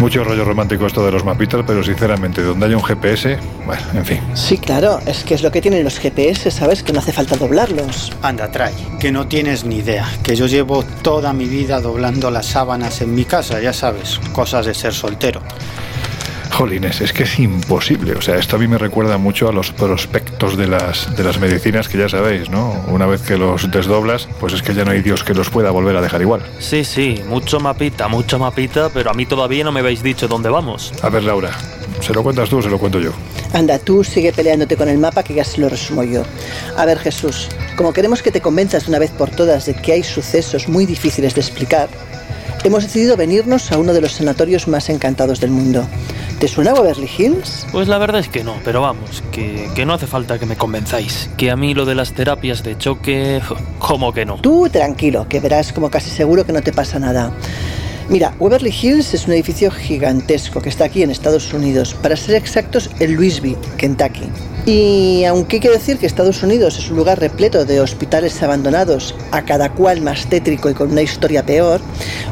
Mucho rollo romántico esto de los mapitas, pero sinceramente, donde haya un GPS, bueno, en fin. Sí, claro, es que es lo que tienen los GPS, ¿sabes? Que no hace falta doblarlos. Anda, trae, que no tienes ni idea, que yo llevo toda mi vida doblando las sábanas en mi casa, ya sabes, cosas de ser soltero. Jolines, es que es imposible. O sea, esto a mí me recuerda mucho a los prospectos de las, de las medicinas que ya sabéis, ¿no? Una vez que los desdoblas, pues es que ya no hay Dios que los pueda volver a dejar igual. Sí, sí, mucho mapita, mucho mapita, pero a mí todavía no me habéis dicho dónde vamos. A ver, Laura, ¿se lo cuentas tú o se lo cuento yo? Anda, tú sigue peleándote con el mapa que ya se lo resumo yo. A ver, Jesús, como queremos que te convenzas de una vez por todas de que hay sucesos muy difíciles de explicar, hemos decidido venirnos a uno de los sanatorios más encantados del mundo. ¿Te suena Beverly Hills? Pues la verdad es que no, pero vamos, que, que no hace falta que me convenzáis. Que a mí lo de las terapias de choque, ¿cómo que no? Tú tranquilo, que verás como casi seguro que no te pasa nada. Mira, Waverly Hills es un edificio gigantesco que está aquí en Estados Unidos, para ser exactos en Louisville, Kentucky. Y aunque hay que decir que Estados Unidos es un lugar repleto de hospitales abandonados, a cada cual más tétrico y con una historia peor,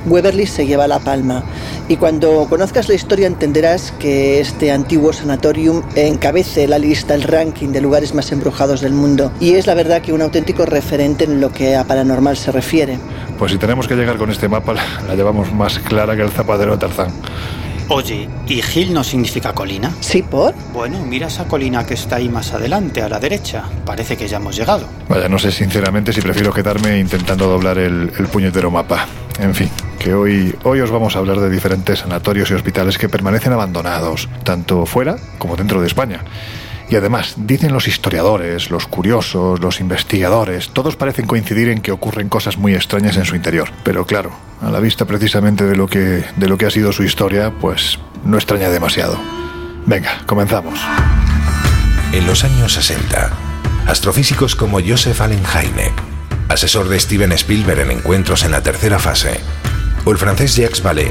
Waverly se lleva la palma. Y cuando conozcas la historia entenderás que este antiguo sanatorium encabece la lista, el ranking de lugares más embrujados del mundo. Y es la verdad que un auténtico referente en lo que a paranormal se refiere. Pues si tenemos que llegar con este mapa, la llevamos más clara que el zapadero de Tarzán. Oye, ¿y Hill no significa colina? ¿Sí, por? Bueno, mira esa colina que está ahí más adelante, a la derecha. Parece que ya hemos llegado. Vaya, no sé sinceramente si prefiero quedarme intentando doblar el, el puñetero mapa. En fin, que hoy, hoy os vamos a hablar de diferentes sanatorios y hospitales que permanecen abandonados, tanto fuera como dentro de España. Y además, dicen los historiadores, los curiosos, los investigadores, todos parecen coincidir en que ocurren cosas muy extrañas en su interior. Pero claro, a la vista precisamente de lo que, de lo que ha sido su historia, pues no extraña demasiado. Venga, comenzamos. En los años 60, astrofísicos como Joseph Allen Hynek, asesor de Steven Spielberg en encuentros en la tercera fase, o el francés Jacques Vallée,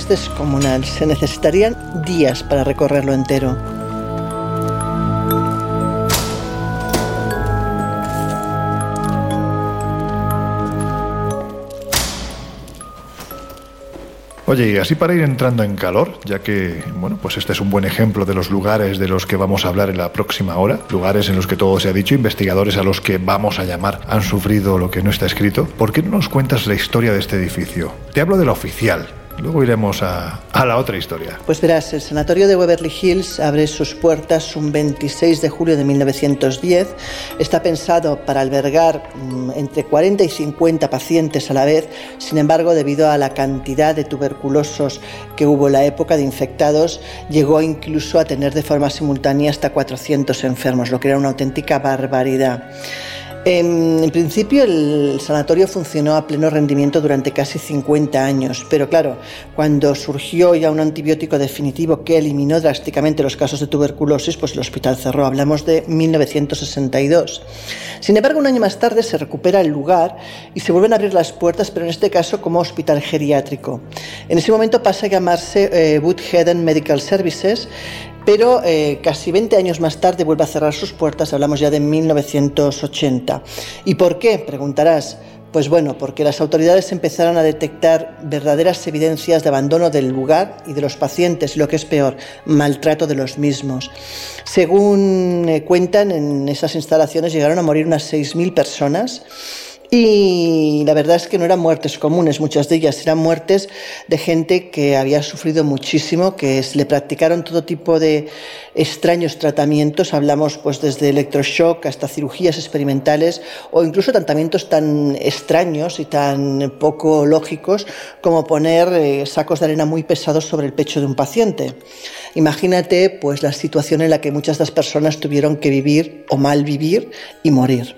Es descomunal, se necesitarían días para recorrerlo entero. Oye, y así para ir entrando en calor, ya que, bueno, pues este es un buen ejemplo de los lugares de los que vamos a hablar en la próxima hora, lugares en los que todo se ha dicho, investigadores a los que vamos a llamar han sufrido lo que no está escrito, ¿por qué no nos cuentas la historia de este edificio? Te hablo de la oficial, Luego iremos a, a, la otra historia. Pues verás, el sanatorio de Waverly Hills abre sus puertas un 26 de julio de 1910. Está pensado para albergar mmm, entre 40 y 50 pacientes a la vez. Sin embargo, debido a la cantidad de tuberculosos que hubo en la época de infectados, llegó incluso a tener de forma simultánea hasta 400 enfermos, lo que era una auténtica barbaridad. En, en, principio el sanatorio funcionó a pleno rendimiento durante casi 50 años, pero claro, cuando surgió ya un antibiótico definitivo que eliminó drásticamente los casos de tuberculosis, pues el hospital cerró. Hablamos de 1962. Sin embargo, un año más tarde se recupera el lugar y se vuelven a abrir las puertas, pero en este caso como hospital geriátrico. En ese momento pasa a llamarse eh, Medical Services pero eh, casi 20 años más tarde vuelve a cerrar sus puertas, hablamos ya de 1980. ¿Y por qué? Preguntarás. Pues bueno, porque las autoridades empezaron a detectar verdaderas evidencias de abandono del lugar y de los pacientes, y lo que es peor, maltrato de los mismos. Según eh, cuentan, en esas instalaciones llegaron a morir unas 6.000 personas y la verdad es que no eran muertes comunes, muchas de ellas eran muertes de gente que había sufrido muchísimo, que le practicaron todo tipo de extraños tratamientos, hablamos pues desde electroshock hasta cirugías experimentales o incluso tratamientos tan extraños y tan poco lógicos como poner eh, sacos de arena muy pesados sobre el pecho de un paciente. Imagínate pues la situación en la que muchas de las personas tuvieron que vivir o mal vivir y morir.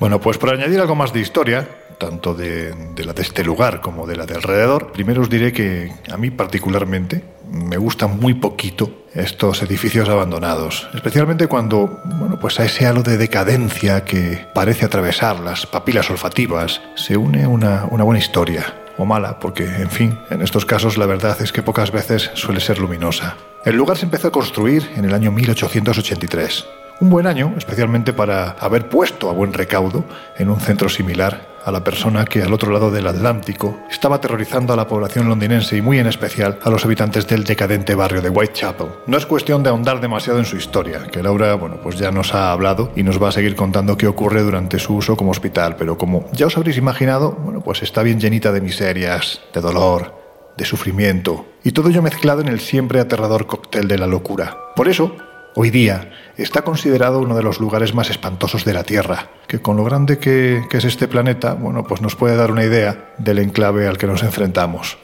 Bueno, pues por añadir algo más de historia, tanto de, la de este lugar como de la de alrededor, primero os diré que a mí particularmente me gustan muy poquito estos edificios abandonados, especialmente cuando, bueno, pues a ese halo de decadencia que parece atravesar las papilas olfativas se une una, una buena historia, o mala, porque, en fin, en estos casos la verdad es que pocas veces suele ser luminosa. El lugar se empezó a construir en el año 1883 un buen año, especialmente para haber puesto a buen recaudo en un centro similar a la persona que al otro lado del Atlántico estaba aterrorizando a la población londinense y muy en especial a los habitantes del decadente barrio de Whitechapel. No es cuestión de ahondar demasiado en su historia, que Laura, bueno, pues ya nos ha hablado y nos va a seguir contando qué ocurre durante su uso como hospital, pero como ya os habréis imaginado, bueno, pues está bien llenita de miserias, de dolor, de sufrimiento, y todo ello mezclado en el siempre aterrador cóctel de la locura. Por eso, Hoy día está considerado uno de los lugares más espantosos de la Tierra, que con lo grande que, es este planeta, bueno, pues nos puede dar una idea del enclave al que nos enfrentamos.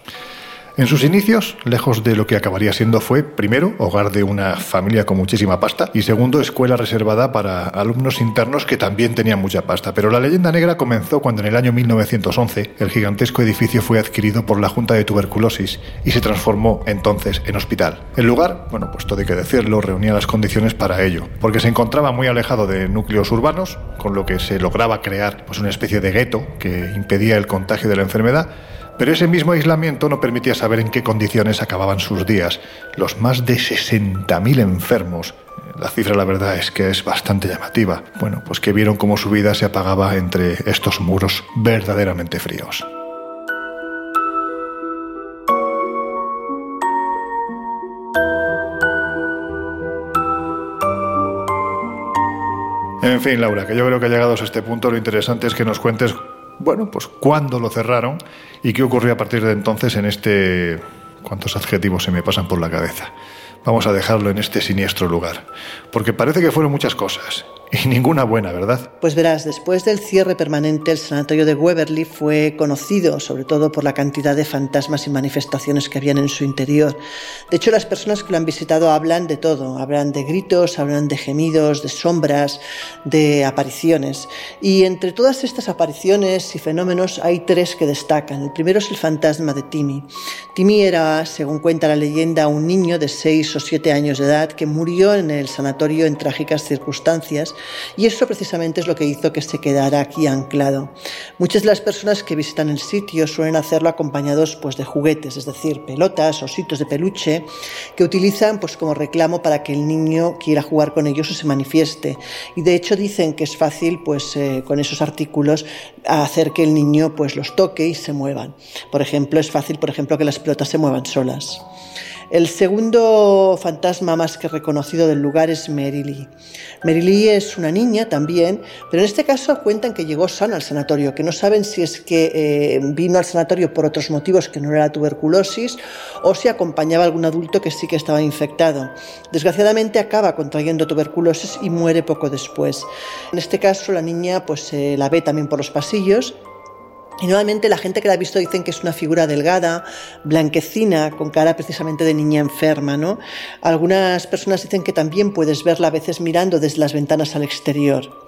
En sus inicios, lejos de lo que acabaría siendo, fue, primero, hogar de una familia con muchísima pasta y segundo, escuela reservada para alumnos internos que también tenían mucha pasta. Pero la leyenda negra comenzó cuando en el año 1911 el gigantesco edificio fue adquirido por la Junta de Tuberculosis y se transformó entonces en hospital. El lugar, bueno, pues todo hay que decirlo, reunía las condiciones para ello, porque se encontraba muy alejado de núcleos urbanos, con lo que se lograba crear pues, una especie de gueto que impedía el contagio de la enfermedad, pero ese mismo aislamiento no permitía saber en qué condiciones acababan sus días. Los más de 60.000 enfermos la cifra la verdad es que es bastante llamativa. Bueno, pues que vieron cómo su vida se apagaba entre estos muros verdaderamente fríos. En fin, Laura, que yo creo que llegados a este punto lo interesante es que nos cuentes bueno, pues cuándo lo cerraron y qué ocurrió a partir de entonces en este... ¿Cuántos adjetivos se me pasan por la cabeza? Vamos a dejarlo en este siniestro lugar, porque parece que fueron muchas cosas y ninguna buena, ¿verdad? Pues verás, después del cierre permanente, el sanatorio de Weberly fue conocido sobre todo por la cantidad de fantasmas y manifestaciones que habían en su interior. De hecho, las personas que lo han visitado hablan de todo, hablan de gritos, hablan de gemidos, de sombras, de apariciones. Y entre todas estas apariciones y fenómenos hay tres que destacan. El primero es el fantasma de Timmy. Timmy era, según cuenta la leyenda, un niño de seis o siete años de edad que murió en el sanatorio en trágicas circunstancias y eso precisamente es lo que hizo que se quedara aquí anclado. Muchas de las personas que visitan el sitio suelen hacerlo acompañados pues, de juguetes, es decir, pelotas, ositos de peluche, que utilizan pues, como reclamo para que el niño quiera jugar con ellos o se manifieste. Y de hecho dicen que es fácil pues, eh, con esos artículos hacer que el niño pues, los toque y se muevan. Por ejemplo, es fácil por ejemplo, que las pelotas se muevan solas. El segundo fantasma más que reconocido del lugar es Merily. Merily es una niña también, pero en este caso cuentan que llegó sana al sanatorio, que no saben si es que eh, vino al sanatorio por otros motivos que no era tuberculosis o si acompañaba a algún adulto que sí que estaba infectado. Desgraciadamente acaba contrayendo tuberculosis y muere poco después. En este caso la niña pues se la ve también por los pasillos y nuevamente la gente que la ha visto dicen que es una figura delgada, blanquecina, con cara precisamente de niña enferma, ¿no? Algunas personas dicen que también puedes verla a veces mirando desde las ventanas al exterior.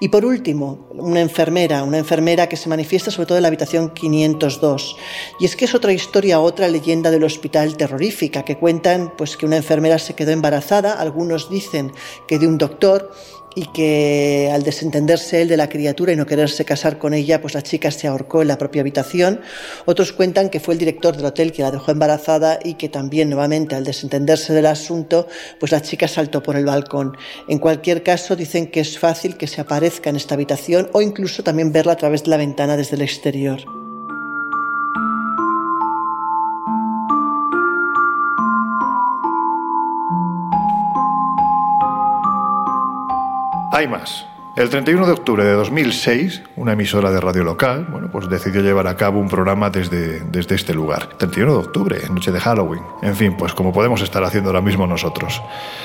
Y por último, una enfermera, una enfermera que se manifiesta sobre todo en la habitación 502. Y es que es otra historia, otra leyenda del hospital terrorífica, que cuentan pues que una enfermera se quedó embarazada, algunos dicen que de un doctor, y que al desentenderse él de la criatura y no quererse casar con ella, pues la chica se ahorcó en la propia habitación. Otros cuentan que fue el director del hotel que la dejó embarazada y que también nuevamente al desentenderse del asunto, pues la chica saltó por el balcón. En cualquier caso, dicen que es fácil que se aparezca en esta habitación o incluso también verla a través de la ventana desde el exterior. Hay más. El 31 de octubre de 2006, una emisora de radio local, bueno, pues decidió llevar a cabo un programa desde, desde este lugar. 31 de octubre, noche de Halloween. En fin, pues como podemos estar haciendo ahora mismo nosotros.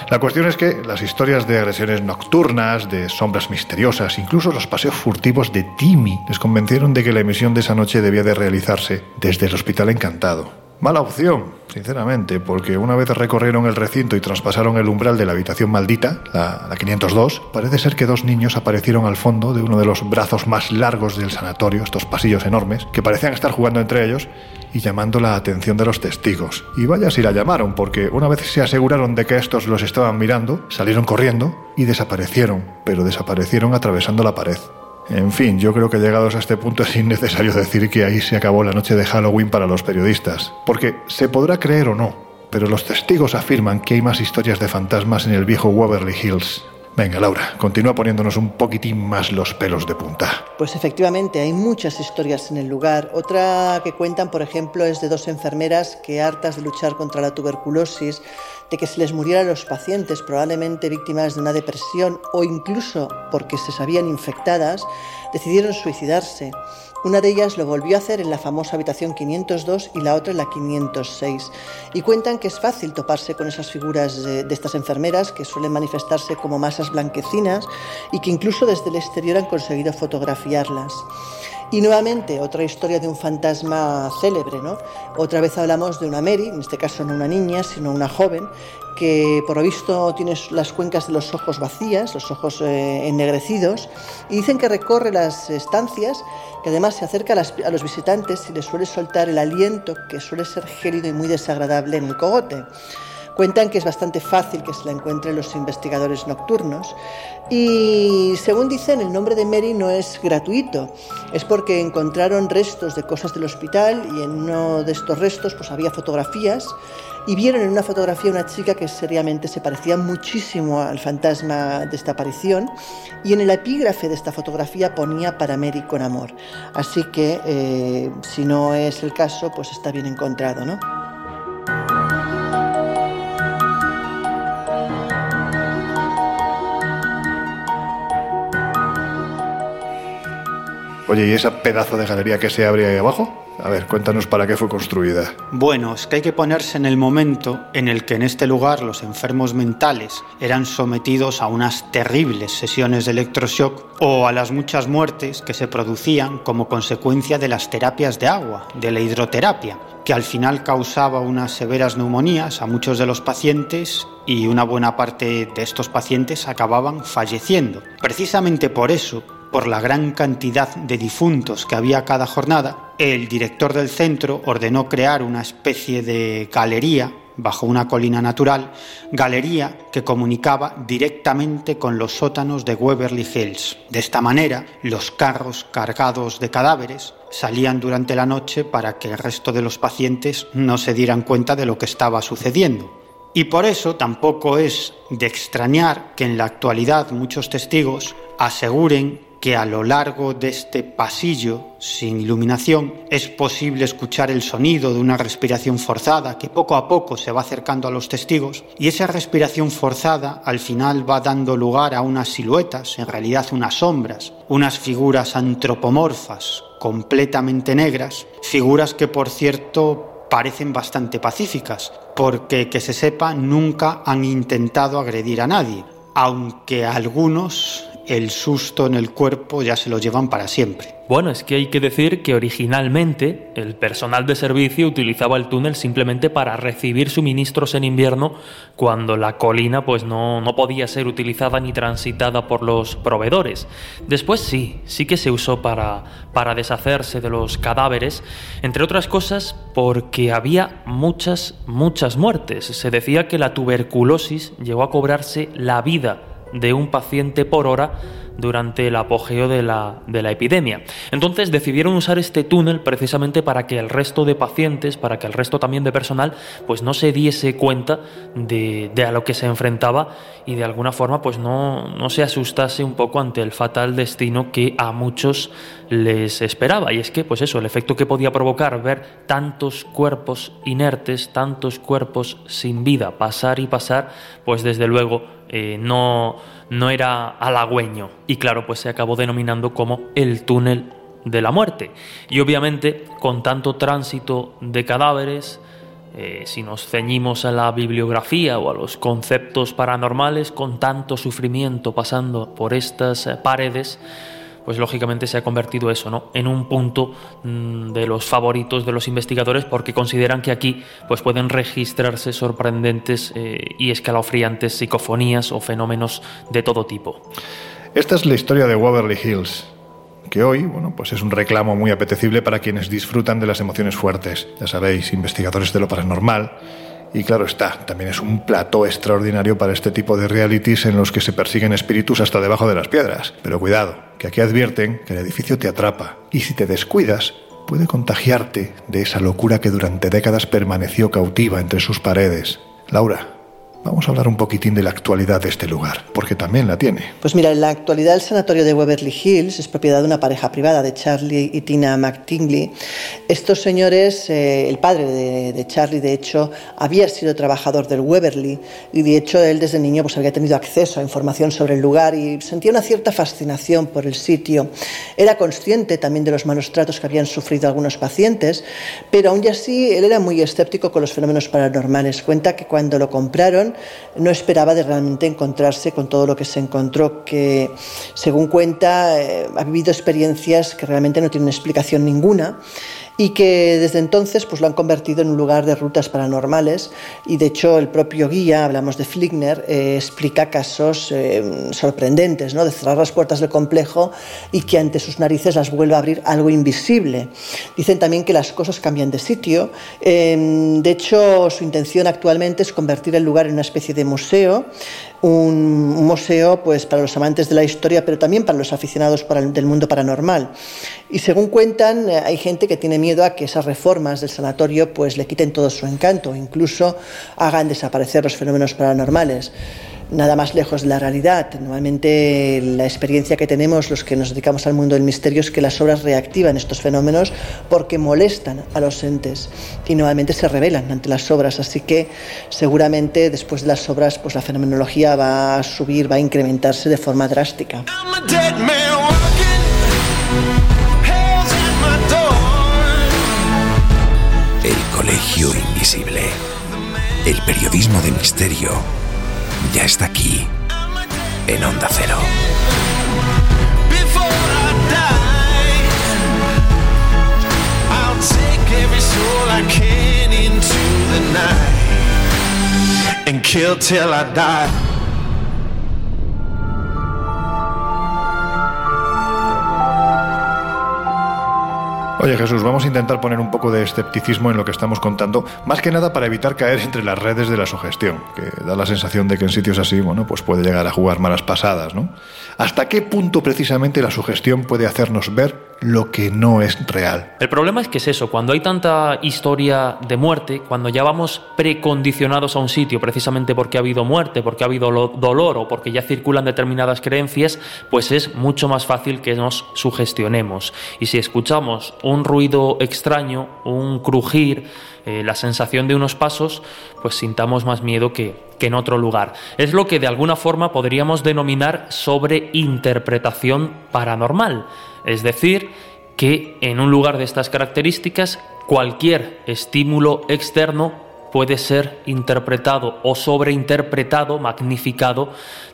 La cuestión es que las historias de agresiones nocturnas, de sombras misteriosas, incluso los paseos furtivos de Timmy, les convencieron de que la emisión de esa noche debía de realizarse desde el Hospital Encantado. Mala opción, sinceramente, porque una vez recorrieron el recinto y traspasaron el umbral de la habitación maldita, la, 502, parece ser que dos niños aparecieron al fondo de uno de los brazos más largos del sanatorio, estos pasillos enormes, que parecían estar jugando entre ellos y llamando la atención de los testigos. Y vaya si la llamaron, porque una vez se aseguraron de que estos los estaban mirando, salieron corriendo y desaparecieron, pero desaparecieron atravesando la pared. En fin, yo creo que llegados a este punto es innecesario decir que ahí se acabó la noche de Halloween para los periodistas, porque se podrá creer o no, pero los testigos afirman que hay más historias de fantasmas en el viejo Waverly Hills. Venga, Laura, continúa poniéndonos un poquitín más los pelos de punta. Pues efectivamente, hay muchas historias en el lugar. Otra que cuentan, por ejemplo, es de dos enfermeras que, hartas de luchar contra la tuberculosis, de que se les murieran los pacientes, probablemente víctimas de una depresión o incluso porque se sabían infectadas, decidieron suicidarse. Una de ellas lo volvió a hacer en la famosa habitación 502 y la otra en la 506. Y cuentan que es fácil toparse con esas figuras de, de, estas enfermeras que suelen manifestarse como masas blanquecinas y que incluso desde el exterior han conseguido fotografiarlas. Y nuevamente otra historia de un fantasma célebre, ¿no? Otra vez hablamos de una Mary, en este caso no una niña, sino una joven, que por lo visto tiene las cuencas de los ojos vacías, los ojos eh, ennegrecidos, y dicen que recorre las estancias, que además se acerca a, a los visitantes y les suele soltar el aliento que suele ser gélido y muy desagradable en el cogote. Cuentan que es bastante fácil que se la encuentren los investigadores nocturnos y según dicen el nombre de Mary no es gratuito, es porque encontraron restos de cosas del hospital y en uno de estos restos pues había fotografías y vieron en una fotografía una chica que seriamente se parecía muchísimo al fantasma de esta aparición y en el epígrafe de esta fotografía ponía para Mary con amor. Así que eh, si no es el caso pues está bien encontrado, ¿no? Oye, ¿y esa pedazo de galería que se abre ahí abajo? A ver, cuéntanos para qué fue construida. Bueno, es que hay que ponerse en el momento en el que en este lugar los enfermos mentales eran sometidos a unas terribles sesiones de electroshock o a las muchas muertes que se producían como consecuencia de las terapias de agua, de la hidroterapia, que al final causaba unas severas neumonías a muchos de los pacientes y una buena parte de estos pacientes acababan falleciendo. Precisamente por eso, por la gran cantidad de difuntos que había cada jornada, el director del centro ordenó crear una especie de galería bajo una colina natural, galería que comunicaba directamente con los sótanos de Waverly Hills. De esta manera, los carros cargados de cadáveres salían durante la noche para que el resto de los pacientes no se dieran cuenta de lo que estaba sucediendo. Y por eso tampoco es de extrañar que en la actualidad muchos testigos aseguren que a lo largo de este pasillo sin iluminación es posible escuchar el sonido de una respiración forzada que poco a poco se va acercando a los testigos y esa respiración forzada al final va dando lugar a unas siluetas, en realidad unas sombras, unas figuras antropomorfas completamente negras, figuras que por cierto parecen bastante pacíficas, porque que se sepa nunca han intentado agredir a nadie, aunque algunos el susto en el cuerpo ya se lo llevan para siempre. Bueno, es que hay que decir que originalmente el personal de servicio utilizaba el túnel simplemente para recibir suministros en invierno cuando la colina pues no, no podía ser utilizada ni transitada por los proveedores. Después sí, sí que se usó para, para deshacerse de los cadáveres, entre otras cosas porque había muchas, muchas muertes. Se decía que la tuberculosis llegó a cobrarse la vida de un paciente por hora durante el apogeo de la, de la, epidemia. Entonces decidieron usar este túnel precisamente para que el resto de pacientes, para que el resto también de personal, pues no se diese cuenta de, de a lo que se enfrentaba y de alguna forma pues no, no se asustase un poco ante el fatal destino que a muchos les esperaba. Y es que, pues eso, el efecto que podía provocar ver tantos cuerpos inertes, tantos cuerpos sin vida pasar y pasar, pues desde luego eh, no, no era halagüeño. Y claro, pues se acabó denominando como el túnel de la muerte. Y obviamente, con tanto tránsito de cadáveres, eh, si nos ceñimos a la bibliografía o a los conceptos paranormales, con tanto sufrimiento pasando por estas eh, paredes, pues lógicamente se ha convertido eso, ¿no? En un punto mm, de los favoritos de los investigadores porque consideran que aquí pues pueden registrarse sorprendentes eh, y escalofriantes psicofonías o fenómenos de todo tipo. Esta es la historia de Waverly Hills, que hoy, bueno, pues es un reclamo muy apetecible para quienes disfrutan de las emociones fuertes. Ya sabéis, investigadores de lo paranormal y claro está, también es un plató extraordinario para este tipo de realities en los que se persiguen espíritus hasta debajo de las piedras. Pero cuidado, que aquí advierten que el edificio te atrapa y si te descuidas, puede contagiarte de esa locura que durante décadas permaneció cautiva entre sus paredes. Laura, Vamos a hablar un poquitín de la actualidad de este lugar, porque también la tiene. Pues mira, en la actualidad el sanatorio de Waverly Hills es propiedad de una pareja privada, de Charlie y Tina McTingley. Estos señores, eh, el padre de, Charlie, de hecho, había sido trabajador del Waverly y de hecho él desde niño pues, había tenido acceso a información sobre el lugar y sentía una cierta fascinación por el sitio. Era consciente también de los malos tratos que habían sufrido algunos pacientes, pero aún así él era muy escéptico con los fenómenos paranormales. Cuenta que cuando lo compraron, no esperaba de realmente encontrarse con todo lo que se encontró, que según cuenta eh, ha vivido experiencias que realmente no tienen explicación ninguna y que desde entonces pues, lo han convertido en un lugar de rutas paranormales y de hecho el propio guía, hablamos de Flickner, eh, explica casos eh, sorprendentes, ¿no? de cerrar las puertas del complejo y que ante sus narices las vuelva a abrir algo invisible. Dicen también que las cosas cambian de sitio, em, de hecho su intención actualmente es convertir el lugar en una especie de museo, un, museo pues, para los amantes de la historia, pero también para los aficionados del mundo paranormal. Y según cuentan, eh, hay gente que tiene miedo a que esas reformas del sanatorio pues, le quiten todo su encanto, incluso hagan desaparecer los fenómenos paranormales nada más lejos de la realidad. Normalmente la experiencia que tenemos los que nos dedicamos al mundo del misterio es que las obras reactivan estos fenómenos porque molestan a los entes y normalmente se revelan ante las obras. Así que seguramente después de las obras pues la fenomenología va a subir, va a incrementarse de forma drástica. El Colegio Invisible. El periodismo de misterio ya está aquí, en Onda Cero. and kill till I die. Oye Jesús, vamos a intentar poner un poco de escepticismo en lo que estamos contando, más que nada para evitar caer entre las redes de la sugestión, que da la sensación de que en sitios así, bueno, pues puede llegar a jugar malas pasadas, ¿no? ¿Hasta qué punto precisamente la sugestión puede hacernos ver lo que no es real. El problema es que es eso, cuando hay tanta historia de muerte, cuando ya vamos precondicionados a un sitio precisamente porque ha habido muerte, porque ha habido dolor o porque ya circulan determinadas creencias, pues es mucho más fácil que nos sugestionemos. Y si escuchamos un ruido extraño, un crujir, eh, la sensación de unos pasos, pues sintamos más miedo que, que en otro lugar. Es lo que de alguna forma podríamos denominar sobreinterpretación paranormal. Es decir, que en un lugar de estas características cualquier estímulo externo puede ser interpretado o sobreinterpretado, magnificado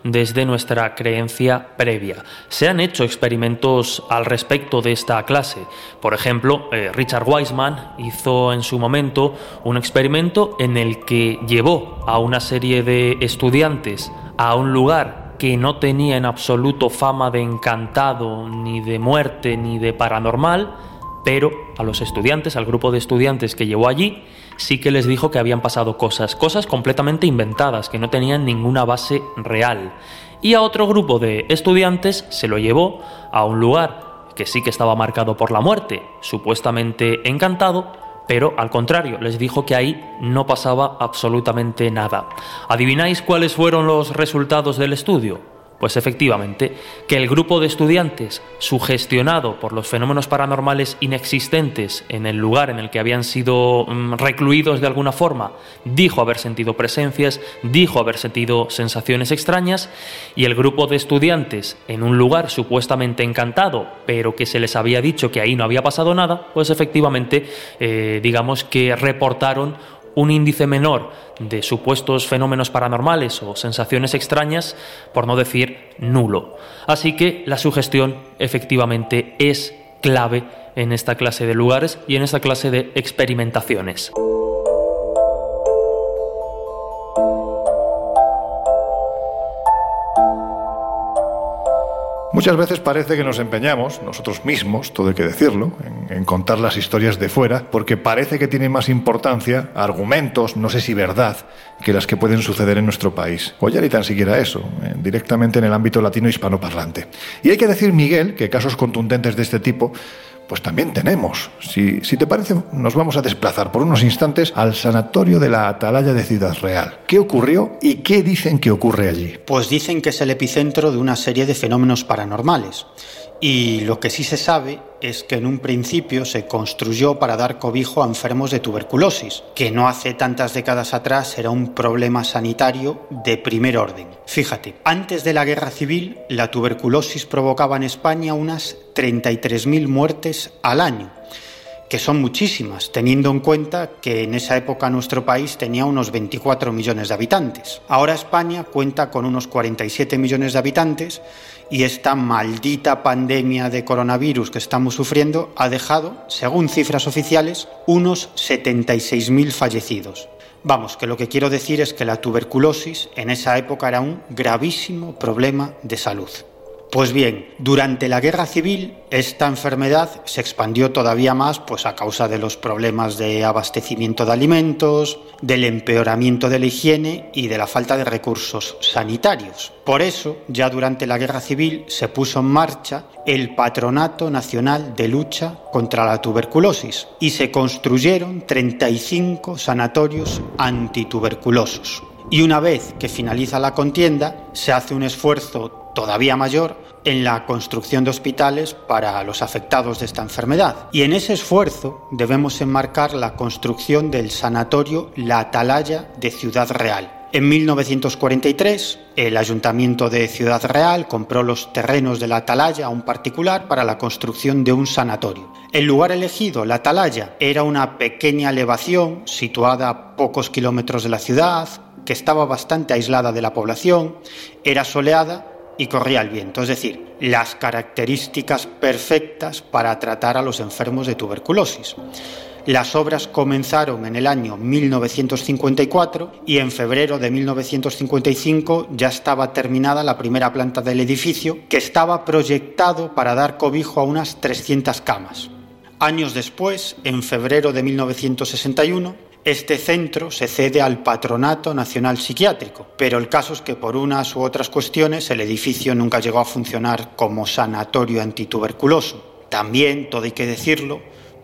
desde nuestra creencia previa. Se han hecho experimentos al respecto de esta clase. Por ejemplo, eh, Richard Wiseman hizo en su momento un experimento en el que llevó a una serie de estudiantes a un lugar que no tenía en absoluto fama de encantado, ni de muerte, ni de paranormal, pero a los estudiantes, al grupo de estudiantes que llevó allí, sí que les dijo que habían pasado cosas, cosas completamente inventadas, que no tenían ninguna base real. y a otro grupo de estudiantes se lo llevó a un lugar que sí que estaba marcado por la muerte, supuestamente encantado, pero al contrario, les dijo que ahí no pasaba absolutamente nada. ¿Adivináis cuáles fueron los resultados del estudio? Pues efectivamente, que el grupo de estudiantes, sugestionado por los fenómenos paranormales inexistentes en el lugar en el que habían sido mm, recluidos de alguna forma, dijo haber sentido presencias, dijo haber sentido sensaciones extrañas, y el grupo de estudiantes, en un lugar supuestamente encantado, pero que se les había dicho que ahí no había pasado nada, pues efectivamente, eh, digamos que reportaron un índice menor de supuestos fenómenos paranormales o sensaciones extrañas, por no decir nulo. Así que la sugestión efectivamente es clave en esta clase de lugares y en esta clase de experimentaciones. Muchas veces parece que nos empeñamos, nosotros mismos, todo hay que decirlo, en, contar las historias de fuera, porque parece que tiene más importancia argumentos, no sé si verdad, que las que pueden suceder en nuestro país. O ya ni tan siquiera eso, eh, directamente en el ámbito latino hispanoparlante. Y hay que decir, Miguel, que casos contundentes de este tipo pues también tenemos. Si, si, te parece, nos vamos a desplazar por unos instantes al sanatorio de la Atalaya de Ciudad Real. ¿Qué ocurrió y qué dicen que ocurre allí? Pues dicen que es el epicentro de una serie de fenómenos paranormales. Y lo que sí se sabe es que en un principio se construyó para dar cobijo a enfermos de tuberculosis, que no hace tantas décadas atrás era un problema sanitario de primer orden. Fíjate, antes de la guerra civil, la tuberculosis provocaba en España unas 33.000 muertes al año que son muchísimas, teniendo en cuenta que en esa época nuestro país tenía unos 24 millones de habitantes. Ahora España cuenta con unos 47 millones de habitantes y esta maldita pandemia de coronavirus que estamos sufriendo ha dejado, según cifras oficiales, unos 76.000 fallecidos. Vamos, que lo que quiero decir es que la tuberculosis en esa época era un gravísimo problema de salud. Pues bien, durante la guerra civil esta enfermedad se expandió todavía más pues a causa de los problemas de abastecimiento de alimentos, del empeoramiento de la higiene y de la falta de recursos sanitarios. Por eso, ya durante la guerra civil se puso en marcha el Patronato Nacional de Lucha contra la Tuberculosis y se construyeron 35 sanatorios antituberculosos. Y una vez que finaliza la contienda, se hace un esfuerzo todavía mayor en la construcción de hospitales para los afectados de esta enfermedad. Y en ese esfuerzo debemos enmarcar la construcción del sanatorio La Atalaya de Ciudad Real. En 1943, el Ayuntamiento de Ciudad Real compró los terrenos de la Atalaya a un particular para la construcción de un sanatorio. El lugar elegido, la Atalaya, era una pequeña elevación situada a pocos kilómetros de la ciudad, que estaba bastante aislada de la población, era soleada y corría el viento, es decir, las características perfectas para tratar a los enfermos de tuberculosis. Las obras comenzaron en el año 1954 y en febrero de 1955 ya estaba terminada la primera planta del edificio que estaba proyectado para dar cobijo a unas 300 camas. Años después, en febrero de 1961, este centro se cede al Patronato Nacional Psiquiátrico, pero el caso es que por unas u otras cuestiones el edificio nunca llegó a funcionar como sanatorio antituberculoso. También, todo hay que decirlo,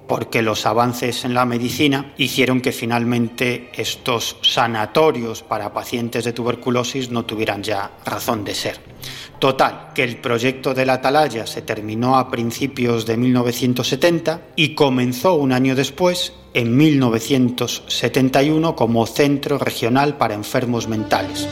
porque los avances en la medicina hicieron que finalmente estos sanatorios para pacientes de tuberculosis no tuvieran ya razón de ser. Total, que el proyecto de la Atalaya se terminó a principios de 1970 y comenzó un año después, en 1971, como centro regional para enfermos mentales.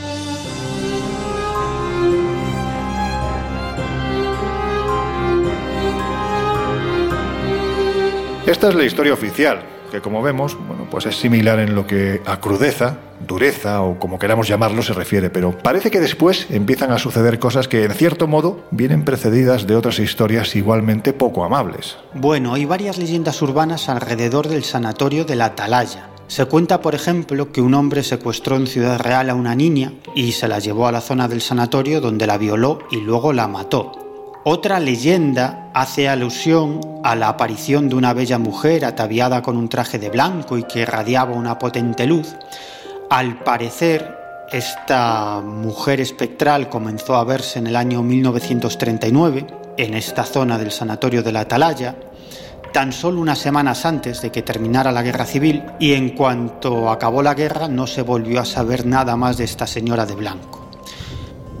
Esta es la historia oficial, que como vemos, bueno, pues es similar en lo que a crudeza, dureza o como queramos llamarlo se refiere, pero parece que después empiezan a suceder cosas que en cierto modo vienen precedidas de otras historias igualmente poco amables. Bueno, hay varias leyendas urbanas alrededor del sanatorio de la Atalaya. Se cuenta, por ejemplo, que un hombre secuestró en Ciudad Real a una niña y se la llevó a la zona del sanatorio donde la violó y luego la mató. Otra leyenda hace alusión a la aparición de una bella mujer ataviada con un traje de blanco y que irradiaba una potente luz. Al parecer, esta mujer espectral comenzó a verse en el año 1939 en esta zona del sanatorio de la Atalaya, tan solo unas semanas antes de que terminara la guerra civil y en cuanto acabó la guerra no se volvió a saber nada más de esta señora de blanco.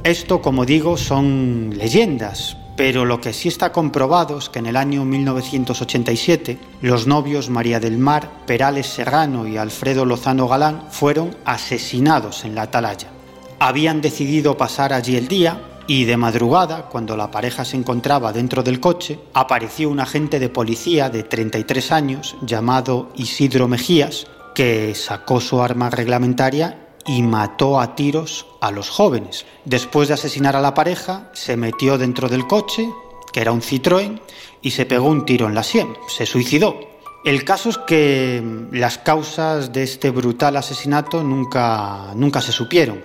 Esto, como digo, son leyendas, pero lo que sí está comprobado es que en el año 1987 los novios María del Mar, Perales Serrano y Alfredo Lozano Galán fueron asesinados en la atalaya. Habían decidido pasar allí el día y de madrugada, cuando la pareja se encontraba dentro del coche, apareció un agente de policía de 33 años llamado Isidro Mejías que sacó su arma reglamentaria y mató a tiros a los jóvenes. Después de asesinar a la pareja, se metió dentro del coche, que era un Citroën, y se pegó un tiro en la sien. Se suicidó. El caso es que las causas de este brutal asesinato nunca, nunca se supieron.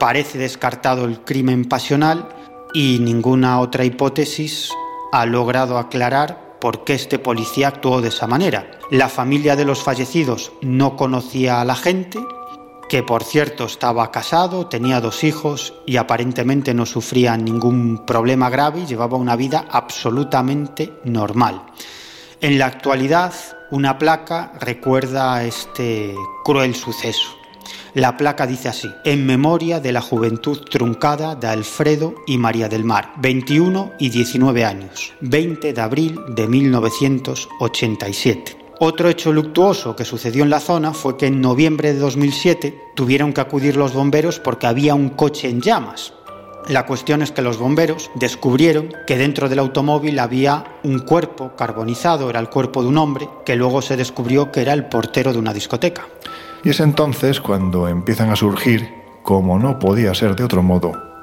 Parece descartado el crimen pasional y ninguna otra hipótesis ha logrado aclarar por qué este policía actuó de esa manera. La familia de los fallecidos no conocía a la gente, que por cierto estaba casado, tenía dos hijos y aparentemente no sufría ningún problema grave y llevaba una vida absolutamente normal. En la actualidad, una placa recuerda este cruel suceso. La placa dice así, en memoria de la juventud truncada de Alfredo y María del Mar, 21 y 19 años, 20 de abril de 1987. Otro hecho luctuoso que sucedió en la zona fue que en noviembre de 2007 tuvieron que acudir los bomberos porque había un coche en llamas. La cuestión es que los bomberos descubrieron que dentro del automóvil había un cuerpo carbonizado, era el cuerpo de un hombre, que luego se descubrió que era el portero de una discoteca. Y es entonces cuando empiezan a surgir, como no podía ser de otro modo,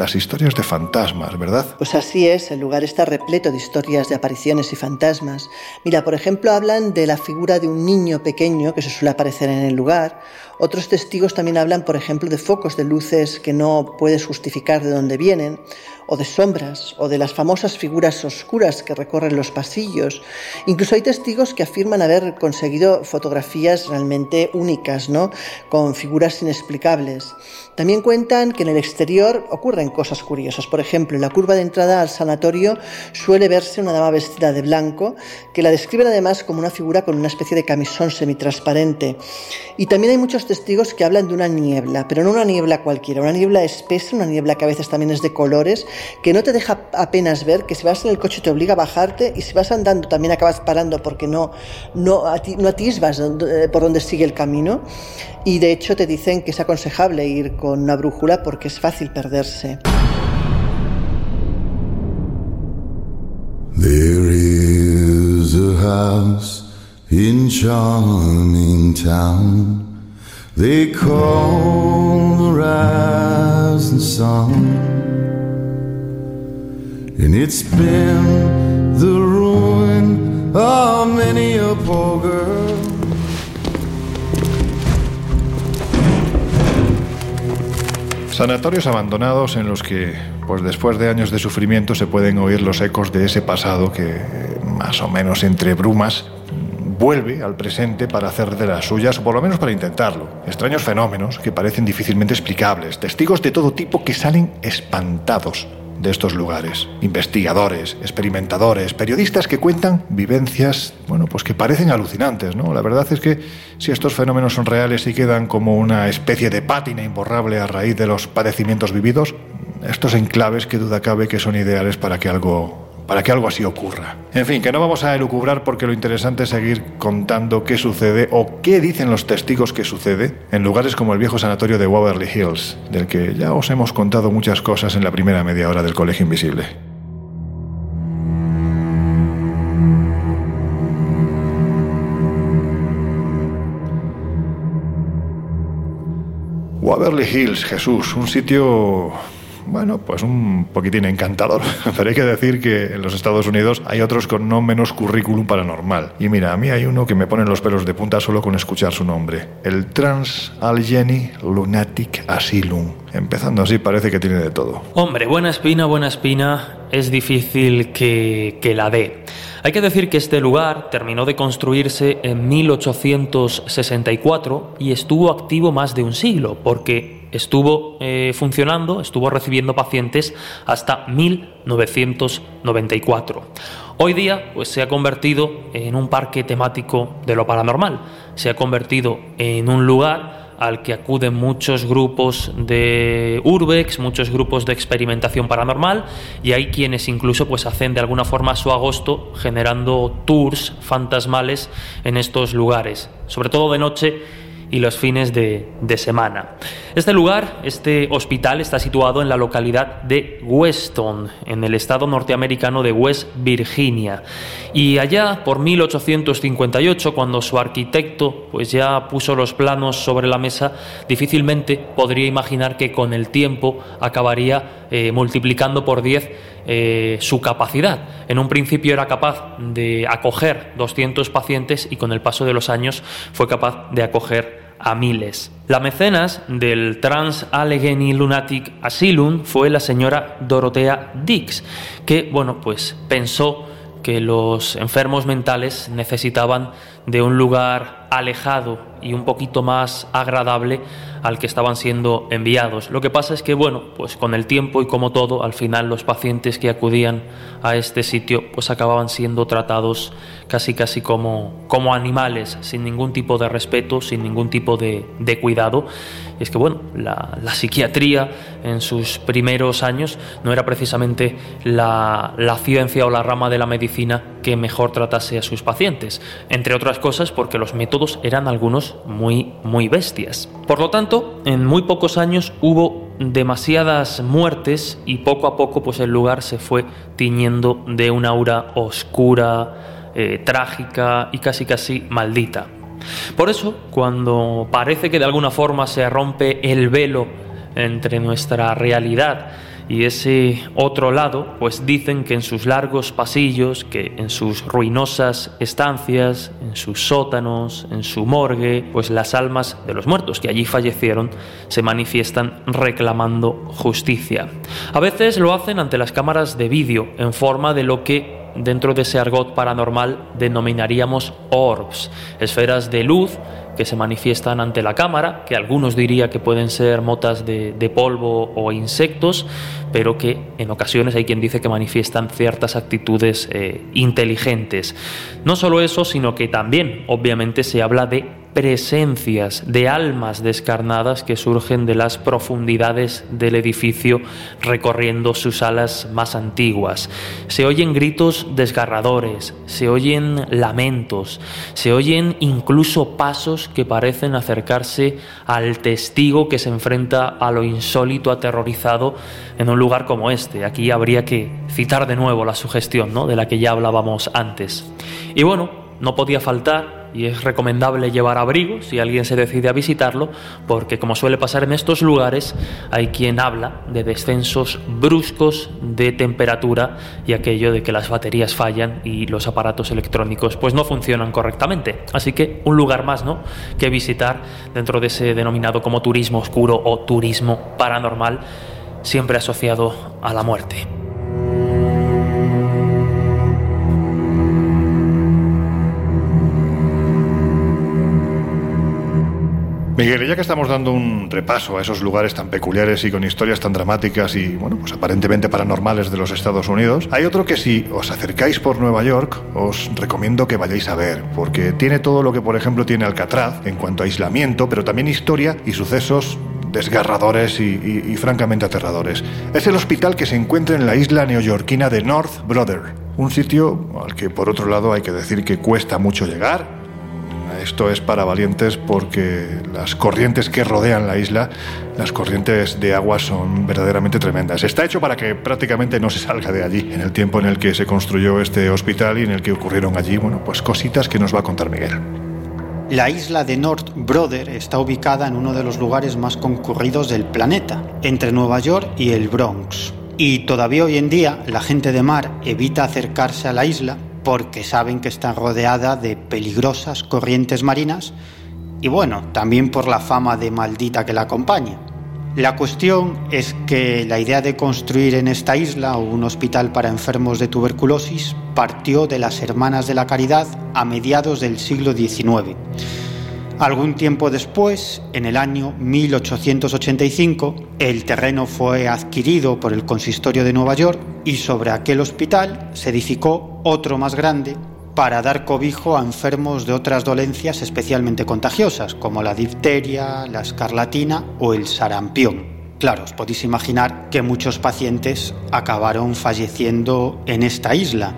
las historias de fantasmas, ¿verdad? Pues así es, el lugar está repleto de historias de apariciones y fantasmas. Mira, por ejemplo, hablan de la figura de un niño pequeño que se suele aparecer en el lugar. Otros testigos también hablan, por ejemplo, de focos de luces que no puedes justificar de dónde vienen o de sombras, o de las famosas figuras oscuras que recorren los pasillos. Incluso hay testigos que afirman haber conseguido fotografías realmente únicas, ¿no? Con figuras inexplicables. También cuentan que en el exterior ocurren cosas curiosas. Por ejemplo, en la curva de entrada al sanatorio suele verse una dama vestida de blanco, que la describen además como una figura con una especie de camisón semitransparente. Y también hay muchos testigos que hablan de una niebla, pero no una niebla cualquiera, una niebla espesa, una niebla que a veces también es de colores que no te deja apenas ver, que si vas en el coche te obliga a bajarte y si vas andando también acabas parando porque no, no, no atisbas eh, por donde sigue el camino. Y de hecho te dicen que es aconsejable ir con una brújula porque es fácil perderse. There is a house in charming town. They call the rising sun. And it's been the ruin of many a. Sanatorios abandonados en los que, pues después de años de sufrimiento, se pueden oír los ecos de ese pasado que, más o menos entre brumas, vuelve al presente para hacer de las suyas, o por lo menos para intentarlo. Extraños fenómenos que parecen difícilmente explicables, testigos de todo tipo que salen espantados de estos lugares. Investigadores, experimentadores, periodistas que cuentan vivencias, bueno, pues que parecen alucinantes, ¿no? La verdad es que si estos fenómenos son reales y quedan como una especie de pátina imborrable a raíz de los padecimientos vividos, estos enclaves que duda cabe que son ideales para que algo para que algo así ocurra. En fin, que no vamos a elucubrar porque lo interesante es seguir contando qué sucede o qué dicen los testigos que sucede en lugares como el viejo sanatorio de Waverly Hills, del que ya os hemos contado muchas cosas en la primera media hora del Colegio Invisible. Waverly Hills, Jesús, un sitio bueno, pues un poquitín encantador. Pero hay que decir que en los Estados Unidos hay otros con no menos currículum paranormal. Y mira, a mí hay uno que me pone los pelos de punta solo con escuchar su nombre. El Trans Allegheny Lunatic Asylum. Empezando así parece que tiene de todo. Hombre, buena espina, buena espina. Es difícil que, que la dé. Hay que decir que este lugar terminó de construirse en 1864 y estuvo activo más de un siglo, porque estuvo eh, funcionando, estuvo recibiendo pacientes hasta 1994. Hoy día pues, se ha convertido en un parque temático de lo paranormal, se ha convertido en un lugar al que acuden muchos grupos de urbex, muchos grupos de experimentación paranormal y hay quienes incluso pues hacen de alguna forma su agosto generando tours fantasmales en estos lugares, sobre todo de noche y los fines de, semana. Este lugar, este hospital, está situado en la localidad de Weston, en el estado norteamericano de West Virginia. Y allá, por 1858, cuando su arquitecto pues ya puso los planos sobre la mesa, difícilmente podría imaginar que con el tiempo acabaría eh, multiplicando por 10 eh, su capacidad. En un principio era capaz de acoger 200 pacientes y con el paso de los años fue capaz de acoger a miles. La mecenas del Trans Allegheny Lunatic Asylum fue la señora Dorothea Dix, que bueno, pues pensó que los enfermos mentales necesitaban de un lugar alejado y un poquito más agradable al que estaban siendo enviados. Lo que pasa es que, bueno, pues con el tiempo y como todo, al final los pacientes que acudían a este sitio pues acababan siendo tratados casi casi como, como animales, sin ningún tipo de respeto, sin ningún tipo de, de cuidado. Y es que, bueno, la, la, psiquiatría en sus primeros años no era precisamente la, la ciencia o la rama de la medicina que mejor tratase a sus pacientes, entre otras cosas porque los métodos eran algunos muy, muy bestias. Por lo tanto, en muy pocos años hubo demasiadas muertes y poco a poco pues el lugar se fue tiñendo de una aura oscura, eh, trágica y casi casi maldita. Por eso, cuando parece que de alguna forma se rompe el velo entre nuestra realidad y ese otro lado, pues dicen que en sus largos pasillos, que en sus ruinosas estancias, en sus sótanos, en su morgue, pues las almas de los muertos que allí fallecieron se manifiestan reclamando justicia. A veces lo hacen ante las cámaras de vídeo en forma de lo que dentro de ese argot paranormal denominaríamos orbs, esferas de luz que se manifiestan ante la cámara, que algunos diría que pueden ser motas de, polvo o insectos, pero que en ocasiones hay quien dice que manifiestan ciertas actitudes eh, inteligentes. No solo eso, sino que también obviamente se habla de presencias de almas descarnadas que surgen de las profundidades del edificio recorriendo sus alas más antiguas. Se oyen gritos desgarradores, se oyen lamentos, se oyen incluso pasos que parecen acercarse al testigo que se enfrenta a lo insólito aterrorizado en un lugar como este. Aquí habría que citar de nuevo la sugestión ¿no? de la que ya hablábamos antes. Y bueno, no podía faltar y es recomendable llevar abrigo si alguien se decide a visitarlo, porque como suele pasar en estos lugares, hay quien habla de descensos bruscos de temperatura y aquello de que las baterías fallan y los aparatos electrónicos pues no funcionan correctamente. Así que un lugar más, ¿no? que visitar dentro de ese denominado como turismo oscuro o turismo paranormal, siempre asociado a la muerte. Miguel, ya que estamos dando un repaso a esos lugares tan peculiares y con historias tan dramáticas y, bueno, pues aparentemente paranormales de los Estados Unidos, hay otro que si os acercáis por Nueva York, os recomiendo que vayáis a ver, porque tiene todo lo que, por ejemplo, tiene Alcatraz en cuanto a aislamiento, pero también historia y sucesos desgarradores y, francamente aterradores. Es el hospital que se encuentra en la isla neoyorquina de North Brother, un sitio al que por otro lado hay que decir que cuesta mucho llegar, esto es para valientes porque las corrientes que rodean la isla, las corrientes de agua son verdaderamente tremendas. Está hecho para que prácticamente no se salga de allí en el tiempo en el que se construyó este hospital y en el que ocurrieron allí, bueno, pues cositas que nos va a contar Miguel. La isla de North Brother está ubicada en uno de los lugares más concurridos del planeta, entre Nueva York y el Bronx. Y todavía hoy en día la gente de mar evita acercarse a la isla porque saben que está rodeada de peligrosas corrientes marinas y bueno, también por la fama de maldita que la acompaña. La cuestión es que la idea de construir en esta isla un hospital para enfermos de tuberculosis partió de las Hermanas de la Caridad a mediados del siglo XIX. Algún tiempo después, en el año 1885, el terreno fue adquirido por el consistorio de Nueva York y sobre aquel hospital se edificó otro más grande para dar cobijo a enfermos de otras dolencias especialmente contagiosas, como la difteria, la escarlatina o el sarampión. Claro, os podéis imaginar que muchos pacientes acabaron falleciendo en esta isla